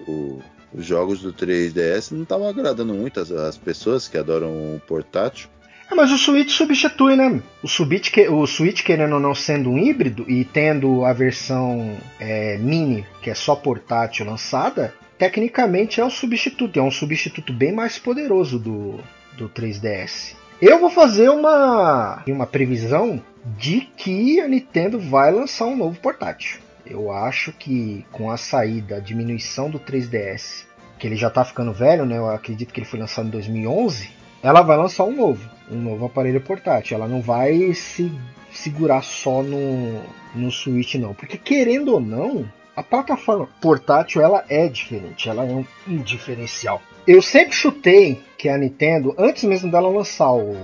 B: o, os jogos do 3DS não estava agradando muito as, as, pessoas que adoram o portátil.
A: É, mas o Switch substitui, né? O Switch, o Switch, querendo ou não sendo um híbrido e tendo a versão é, mini, que é só portátil lançada, tecnicamente é o substituto, é um substituto bem mais poderoso do, do 3DS. Eu vou fazer uma, uma previsão de que a Nintendo vai lançar um novo portátil. Eu acho que com a saída, a diminuição do 3DS, que ele já está ficando velho, né? Eu acredito que ele foi lançado em 2011. Ela vai lançar um novo, um novo aparelho portátil. Ela não vai se segurar só no, no Switch, não. Porque querendo ou não, a plataforma portátil ela é diferente, ela é um, diferencial. eu sempre chutei que a Nintendo, antes mesmo dela lançar o,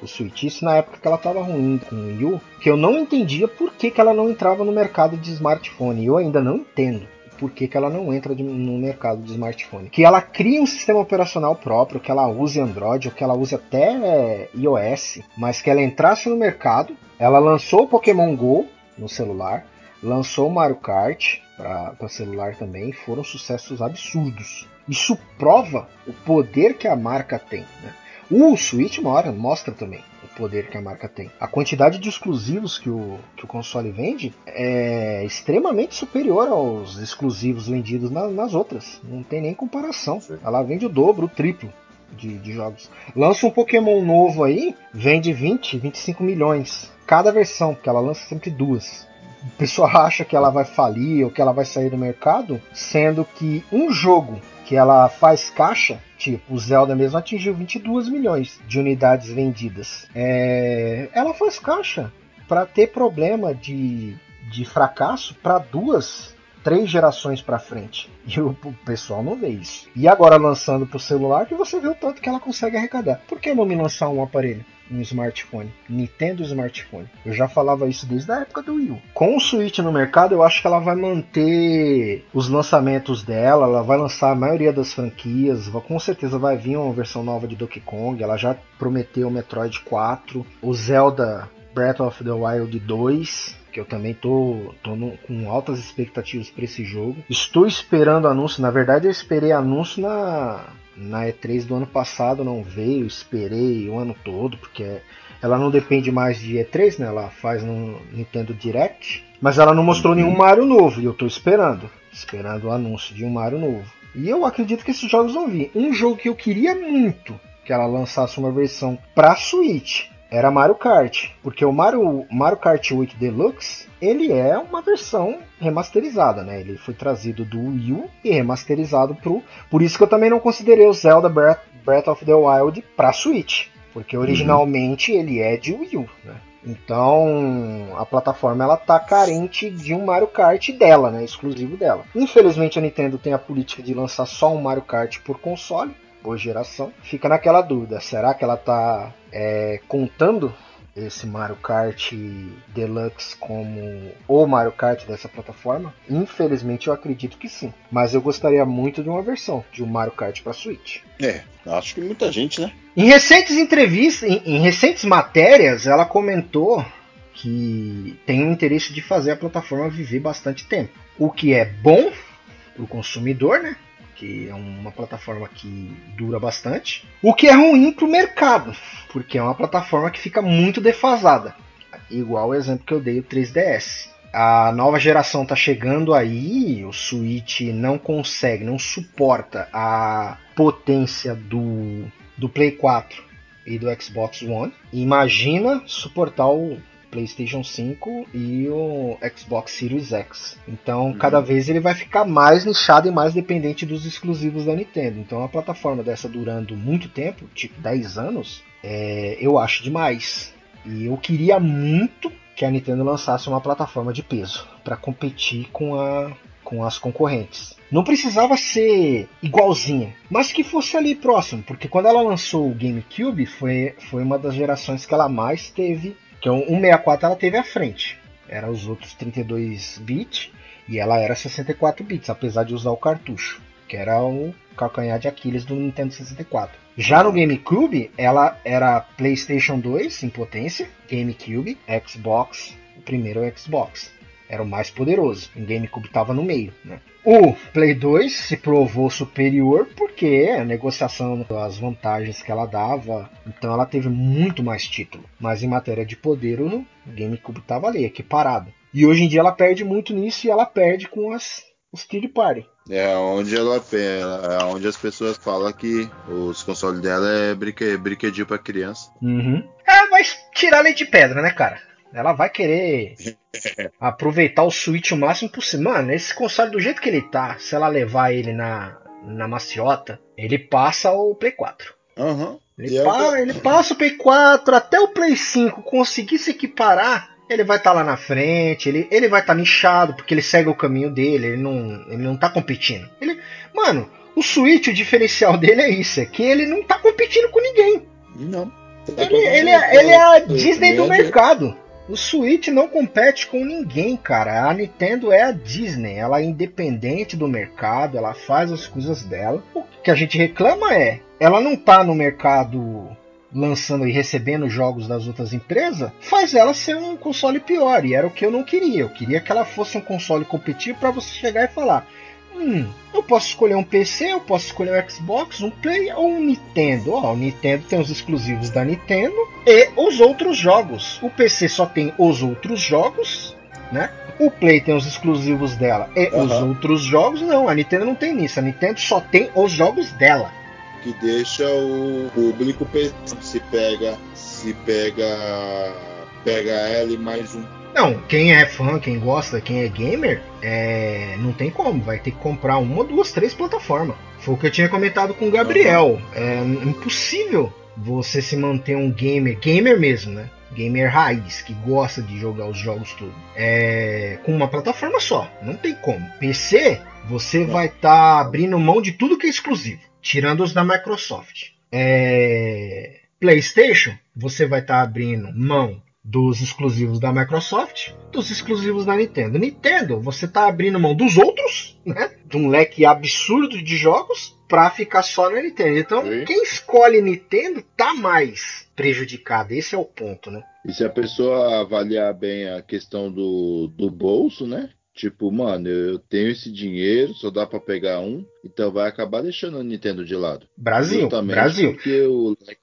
A: o Switch, isso na época que ela estava ruim com o Wii U, que eu não entendia por que, que ela não entrava no mercado de smartphone. Eu ainda não entendo por que, que ela não entra de, no mercado de smartphone. Que ela cria um sistema operacional próprio, que ela use Android, ou que ela use até é, iOS, mas que ela entrasse no mercado. Ela lançou o Pokémon Go no celular, lançou o Mario Kart para celular também, foram sucessos absurdos. Isso prova o poder que a marca tem. Né? O Switch mora, mostra também o poder que a marca tem. A quantidade de exclusivos que o, que o console vende é extremamente superior aos exclusivos vendidos na, nas outras. Não tem nem comparação. Ela vende o dobro, o triplo. De, de, jogos. Lança um Pokémon novo aí, vende 20, 25 milhões. Cada versão, porque ela lança sempre duas o pessoal acha que ela vai falir ou que ela vai sair do mercado, sendo que um jogo que ela faz caixa, tipo o Zelda mesmo atingiu 22 milhões de unidades vendidas. É, ela faz caixa para ter problema de, de fracasso para duas três gerações para frente. E o, o, pessoal não vê isso. E agora lançando para o celular, que você vê o tanto que ela consegue arrecadar. Por que não me lançar um aparelho? Um smartphone, Nintendo Smartphone. Eu já falava isso desde a época do Wii. Com o Switch no mercado, eu acho que ela vai manter os lançamentos dela, ela vai lançar a maioria das franquias, com certeza vai vir uma versão nova de Donkey Kong, ela já prometeu o Metroid 4, o Zelda Breath of the Wild 2, que eu também tô, tô no, com altas expectativas para esse jogo. Estou esperando anúncio, na verdade eu esperei anúncio na, na E3 do ano passado, não veio, esperei o ano todo, porque ela não depende mais de E3, né? Ela faz no Nintendo Direct, mas ela não mostrou nenhum Mario novo e eu tô esperando, esperando o anúncio de um Mario novo. E eu acredito que esses jogos vão vir. Um jogo que eu queria muito que ela lançasse uma versão para Switch era Mario Kart, porque o Mario, Mario Kart 8 Deluxe ele é uma versão remasterizada, né? Ele foi trazido do Wii U e remasterizado pro. Por isso que eu também não considerei o Zelda Breath, Breath of the Wild para Switch, porque uhum. originalmente uhum. ele é de Wii U, né? Então a plataforma ela tá carente de um Mario Kart dela, né? Exclusivo dela. Infelizmente a Nintendo tem a política de lançar só um Mario Kart por console por geração. Fica naquela dúvida: será que ela está é, contando esse Mario Kart Deluxe como o Mario Kart dessa plataforma? Infelizmente eu acredito que sim. Mas eu gostaria muito de uma versão de um Mario Kart para Switch.
B: É, acho que muita gente, né?
A: Em recentes entrevistas, em, em recentes matérias, ela comentou que tem o interesse de fazer a plataforma viver bastante tempo. O que é bom para o consumidor, né? Que é uma plataforma que dura bastante. O que é ruim para o mercado, porque é uma plataforma que fica muito defasada. Igual o exemplo que eu dei, o 3DS. A nova geração está chegando aí, o Switch não consegue, não suporta a potência do, do Play 4 e do Xbox One. Imagina suportar o PlayStation 5 e o Xbox Series X. Então, uhum. cada vez ele vai ficar mais nichado e mais dependente dos exclusivos da Nintendo. Então, a plataforma dessa durando muito tempo, tipo 10 anos, é, eu acho demais. E eu queria muito que a Nintendo lançasse uma plataforma de peso para competir com, a, com as concorrentes. Não precisava ser igualzinha, mas que fosse ali próximo, porque quando ela lançou o GameCube foi, foi uma das gerações que ela mais teve que o 164 ela teve à frente. Era os outros 32 bits e ela era 64 bits, apesar de usar o cartucho, que era o calcanhar de Aquiles do Nintendo 64. Já no GameCube, ela era PlayStation 2 em potência, GameCube, Xbox, o primeiro Xbox era o mais poderoso. O GameCube estava no meio. Né? O Play 2 se provou superior porque a negociação das vantagens que ela dava, então ela teve muito mais título. Mas em matéria de poder, o GameCube estava ali, equiparado. E hoje em dia ela perde muito nisso e ela perde com as os Third Party.
B: É onde ela é onde as pessoas falam que os consoles dela é brinque, brinquedinho para criança.
A: Uhum. É, mas tirar leite de pedra, né, cara? Ela vai querer aproveitar o Switch o máximo possível. Mano, esse console do jeito que ele tá, se ela levar ele na, na maciota, ele passa o Play 4.
B: Uhum.
A: Ele, é ele passa o Play 4 até o Play 5 conseguir se equiparar. Ele vai estar tá lá na frente, ele, ele vai estar tá nichado, porque ele segue o caminho dele, ele não, ele não tá competindo. Ele, mano, O Switch, o diferencial dele é isso, é que ele não tá competindo com ninguém.
B: Não.
A: Ele, ele, é, ele é a Disney do mercado. O Switch não compete com ninguém, cara. A Nintendo é a Disney, ela é independente do mercado, ela faz as coisas dela. O que a gente reclama é, ela não tá no mercado lançando e recebendo jogos das outras empresas, faz ela ser um console pior. E era o que eu não queria. Eu queria que ela fosse um console competitivo para você chegar e falar: Hum, eu posso escolher um PC, eu posso escolher um Xbox, um Play ou um Nintendo. Ó, o Nintendo tem os exclusivos da Nintendo e os outros jogos. O PC só tem os outros jogos, né? O Play tem os exclusivos dela e uhum. os outros jogos. Não, a Nintendo não tem isso. A Nintendo só tem os jogos dela.
B: Que deixa o público se pega, se pega, pega ela e mais um
A: não, quem é fã, quem gosta, quem é gamer, é... não tem como. Vai ter que comprar uma, duas, três plataformas. Foi o que eu tinha comentado com o Gabriel. É impossível você se manter um gamer, gamer mesmo, né? Gamer raiz, que gosta de jogar os jogos tudo. É, com uma plataforma só. Não tem como. PC, você vai estar tá abrindo mão de tudo que é exclusivo. Tirando os da Microsoft. É, PlayStation, você vai estar tá abrindo mão dos exclusivos da Microsoft, dos exclusivos da Nintendo. Nintendo, você está abrindo mão dos outros, né? De um leque absurdo de jogos para ficar só na Nintendo. Então, Sim. quem escolhe Nintendo tá mais prejudicado. Esse é o ponto, né?
B: E se a pessoa avaliar bem a questão do, do bolso, né? Tipo, mano, eu tenho esse dinheiro, só dá para pegar um, então vai acabar deixando a Nintendo de lado.
A: Brasil, Justamente Brasil.
B: Porque o leque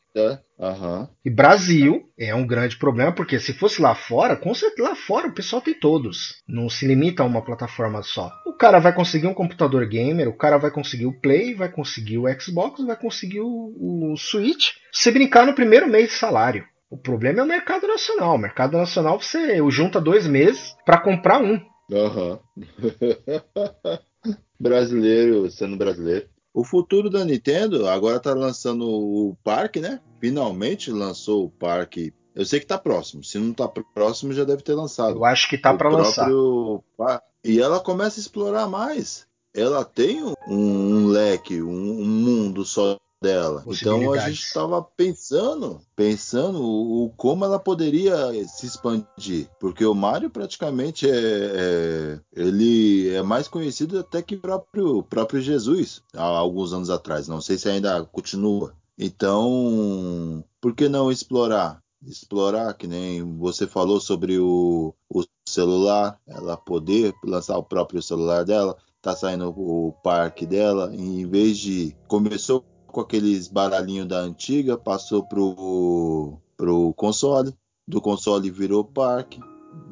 B: Uhum.
A: E Brasil é um grande problema, porque se fosse lá fora, com certeza lá fora o pessoal tem todos. Não se limita a uma plataforma só. O cara vai conseguir um computador gamer, o cara vai conseguir o Play, vai conseguir o Xbox, vai conseguir o, o Switch. Se brincar no primeiro mês de salário. O problema é o mercado nacional. O mercado nacional você junta dois meses para comprar um.
B: Uhum. brasileiro sendo brasileiro. O futuro da Nintendo agora tá lançando o parque, né? Finalmente lançou o parque. Eu sei que tá próximo. Se não tá próximo, já deve ter lançado.
A: Eu acho que tá para lançar.
B: E ela começa a explorar mais. Ela tem um, um leque, um, um mundo só dela. Então a gente estava pensando, pensando o, como ela poderia se expandir, porque o Mario praticamente é, é ele é mais conhecido até que o próprio próprio Jesus há alguns anos atrás. Não sei se ainda continua. Então, por que não explorar? Explorar, que nem você falou sobre o, o celular, ela poder lançar o próprio celular dela, tá saindo o parque dela, em vez de começou com aqueles baralhinhos da antiga, passou pro, pro console, do console virou parque,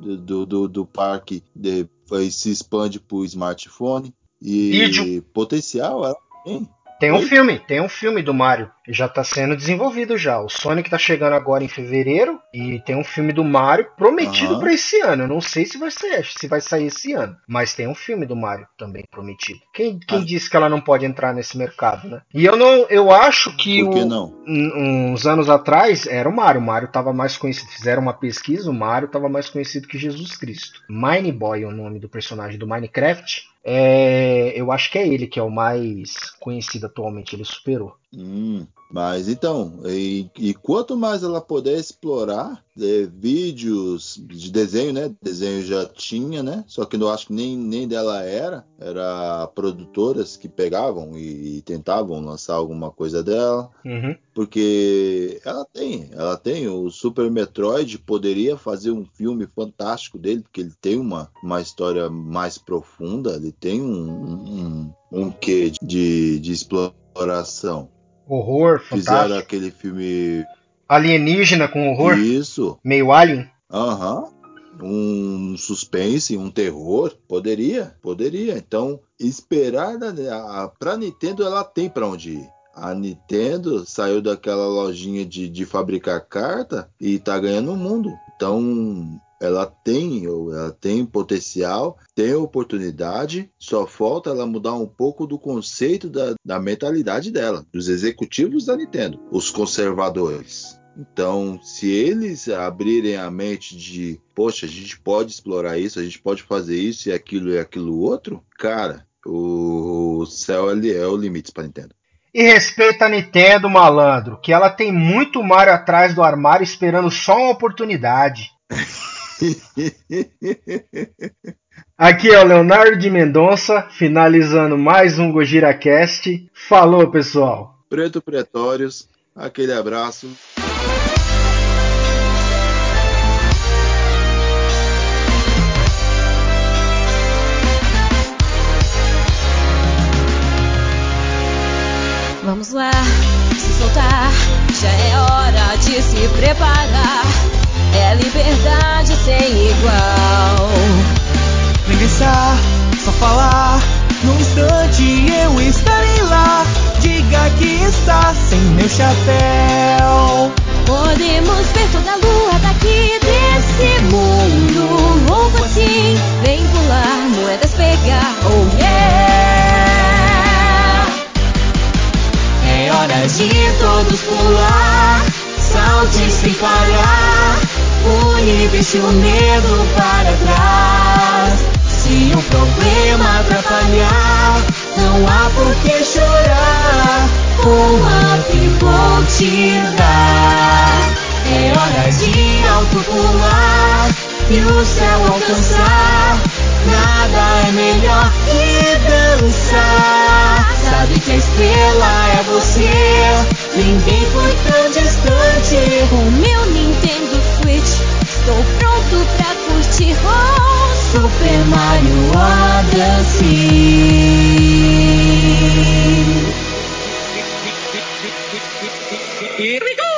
B: do, do, do parque depois se expande pro smartphone. E Vídeo. potencial ela tem.
A: Tem um filme, tem um filme do Mario. Já está sendo desenvolvido já. O Sonic está chegando agora em fevereiro e tem um filme do Mario prometido uhum. para esse ano. Eu não sei se vai ser, se vai sair esse ano, mas tem um filme do Mario também prometido. Quem, quem ah. disse que ela não pode entrar nesse mercado, né? E eu não, eu acho que,
B: Por que o, não?
A: uns anos atrás era o Mario. O Mario estava mais conhecido. Fizeram uma pesquisa, o Mario estava mais conhecido que Jesus Cristo. Mine Boy é o nome do personagem do Minecraft. É, eu acho que é ele que é o mais conhecido atualmente. Ele superou.
B: Hum, mas então, e, e, quanto mais ela puder explorar é, vídeos de desenho, né? Desenho já tinha, né? Só que eu acho que nem, nem dela era. Era produtoras que pegavam e, e tentavam lançar alguma coisa dela.
A: Uhum.
B: Porque ela tem, ela tem. O Super Metroid poderia fazer um filme fantástico dele, porque ele tem uma, uma história mais profunda, ele tem um, um, um quê de, de exploração.
A: Horror, fantástico.
B: Fizeram aquele filme.
A: Alienígena com horror?
B: Isso.
A: Meio alien?
B: Aham. Uhum. Um suspense, um terror. Poderia, poderia. Então, esperar para Nintendo, ela tem para onde ir. A Nintendo saiu daquela lojinha de, de fabricar carta e tá ganhando o mundo. Então, ela tem, ela tem potencial, tem oportunidade, só falta ela mudar um pouco do conceito da, da mentalidade dela, dos executivos da Nintendo, os conservadores. Então, se eles abrirem a mente de, poxa, a gente pode explorar isso, a gente pode fazer isso e aquilo e aquilo outro, cara, o, céu é o limite para Nintendo.
A: E respeita a Nintendo, malandro, que ela tem muito Mario atrás do armário esperando só uma oportunidade. Aqui é o Leonardo de Mendonça, finalizando mais um GojiraCast. Falou, pessoal!
B: Preto Pretórios, aquele abraço.
D: Vamos lá, se soltar, já é hora de se preparar. É liberdade sem igual.
E: Vem pensar, só falar. Num instante eu estarei lá. Diga que está sem meu chapéu.
D: Podemos ver toda a lua daqui desse mundo. Louco assim, vem pular, moedas pegar. Oh yeah! É hora de todos pular, salte sem parar. Une, deixe o medo para trás. Se o problema atrapalhar, não há por que chorar. Um up vou te dar. É hora de alto pular e o céu alcançar. Nada é melhor que dançar. Sabe que a estrela é você. Ninguém foi tão distante. Com meu Super Mario Odyssey.
E: Here we go!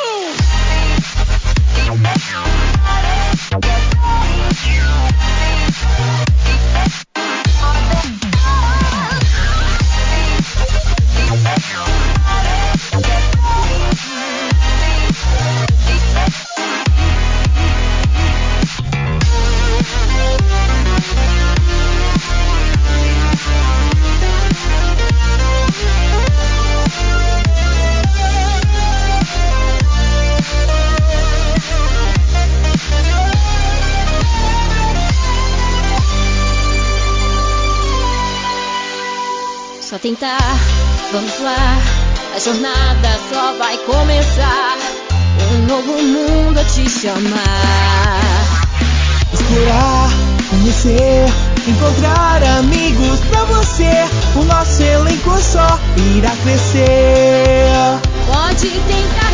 D: Jornada só vai começar. Um novo mundo a te chamar.
E: Explorar, conhecer, encontrar amigos pra você. O nosso elenco só irá crescer.
D: Pode tentar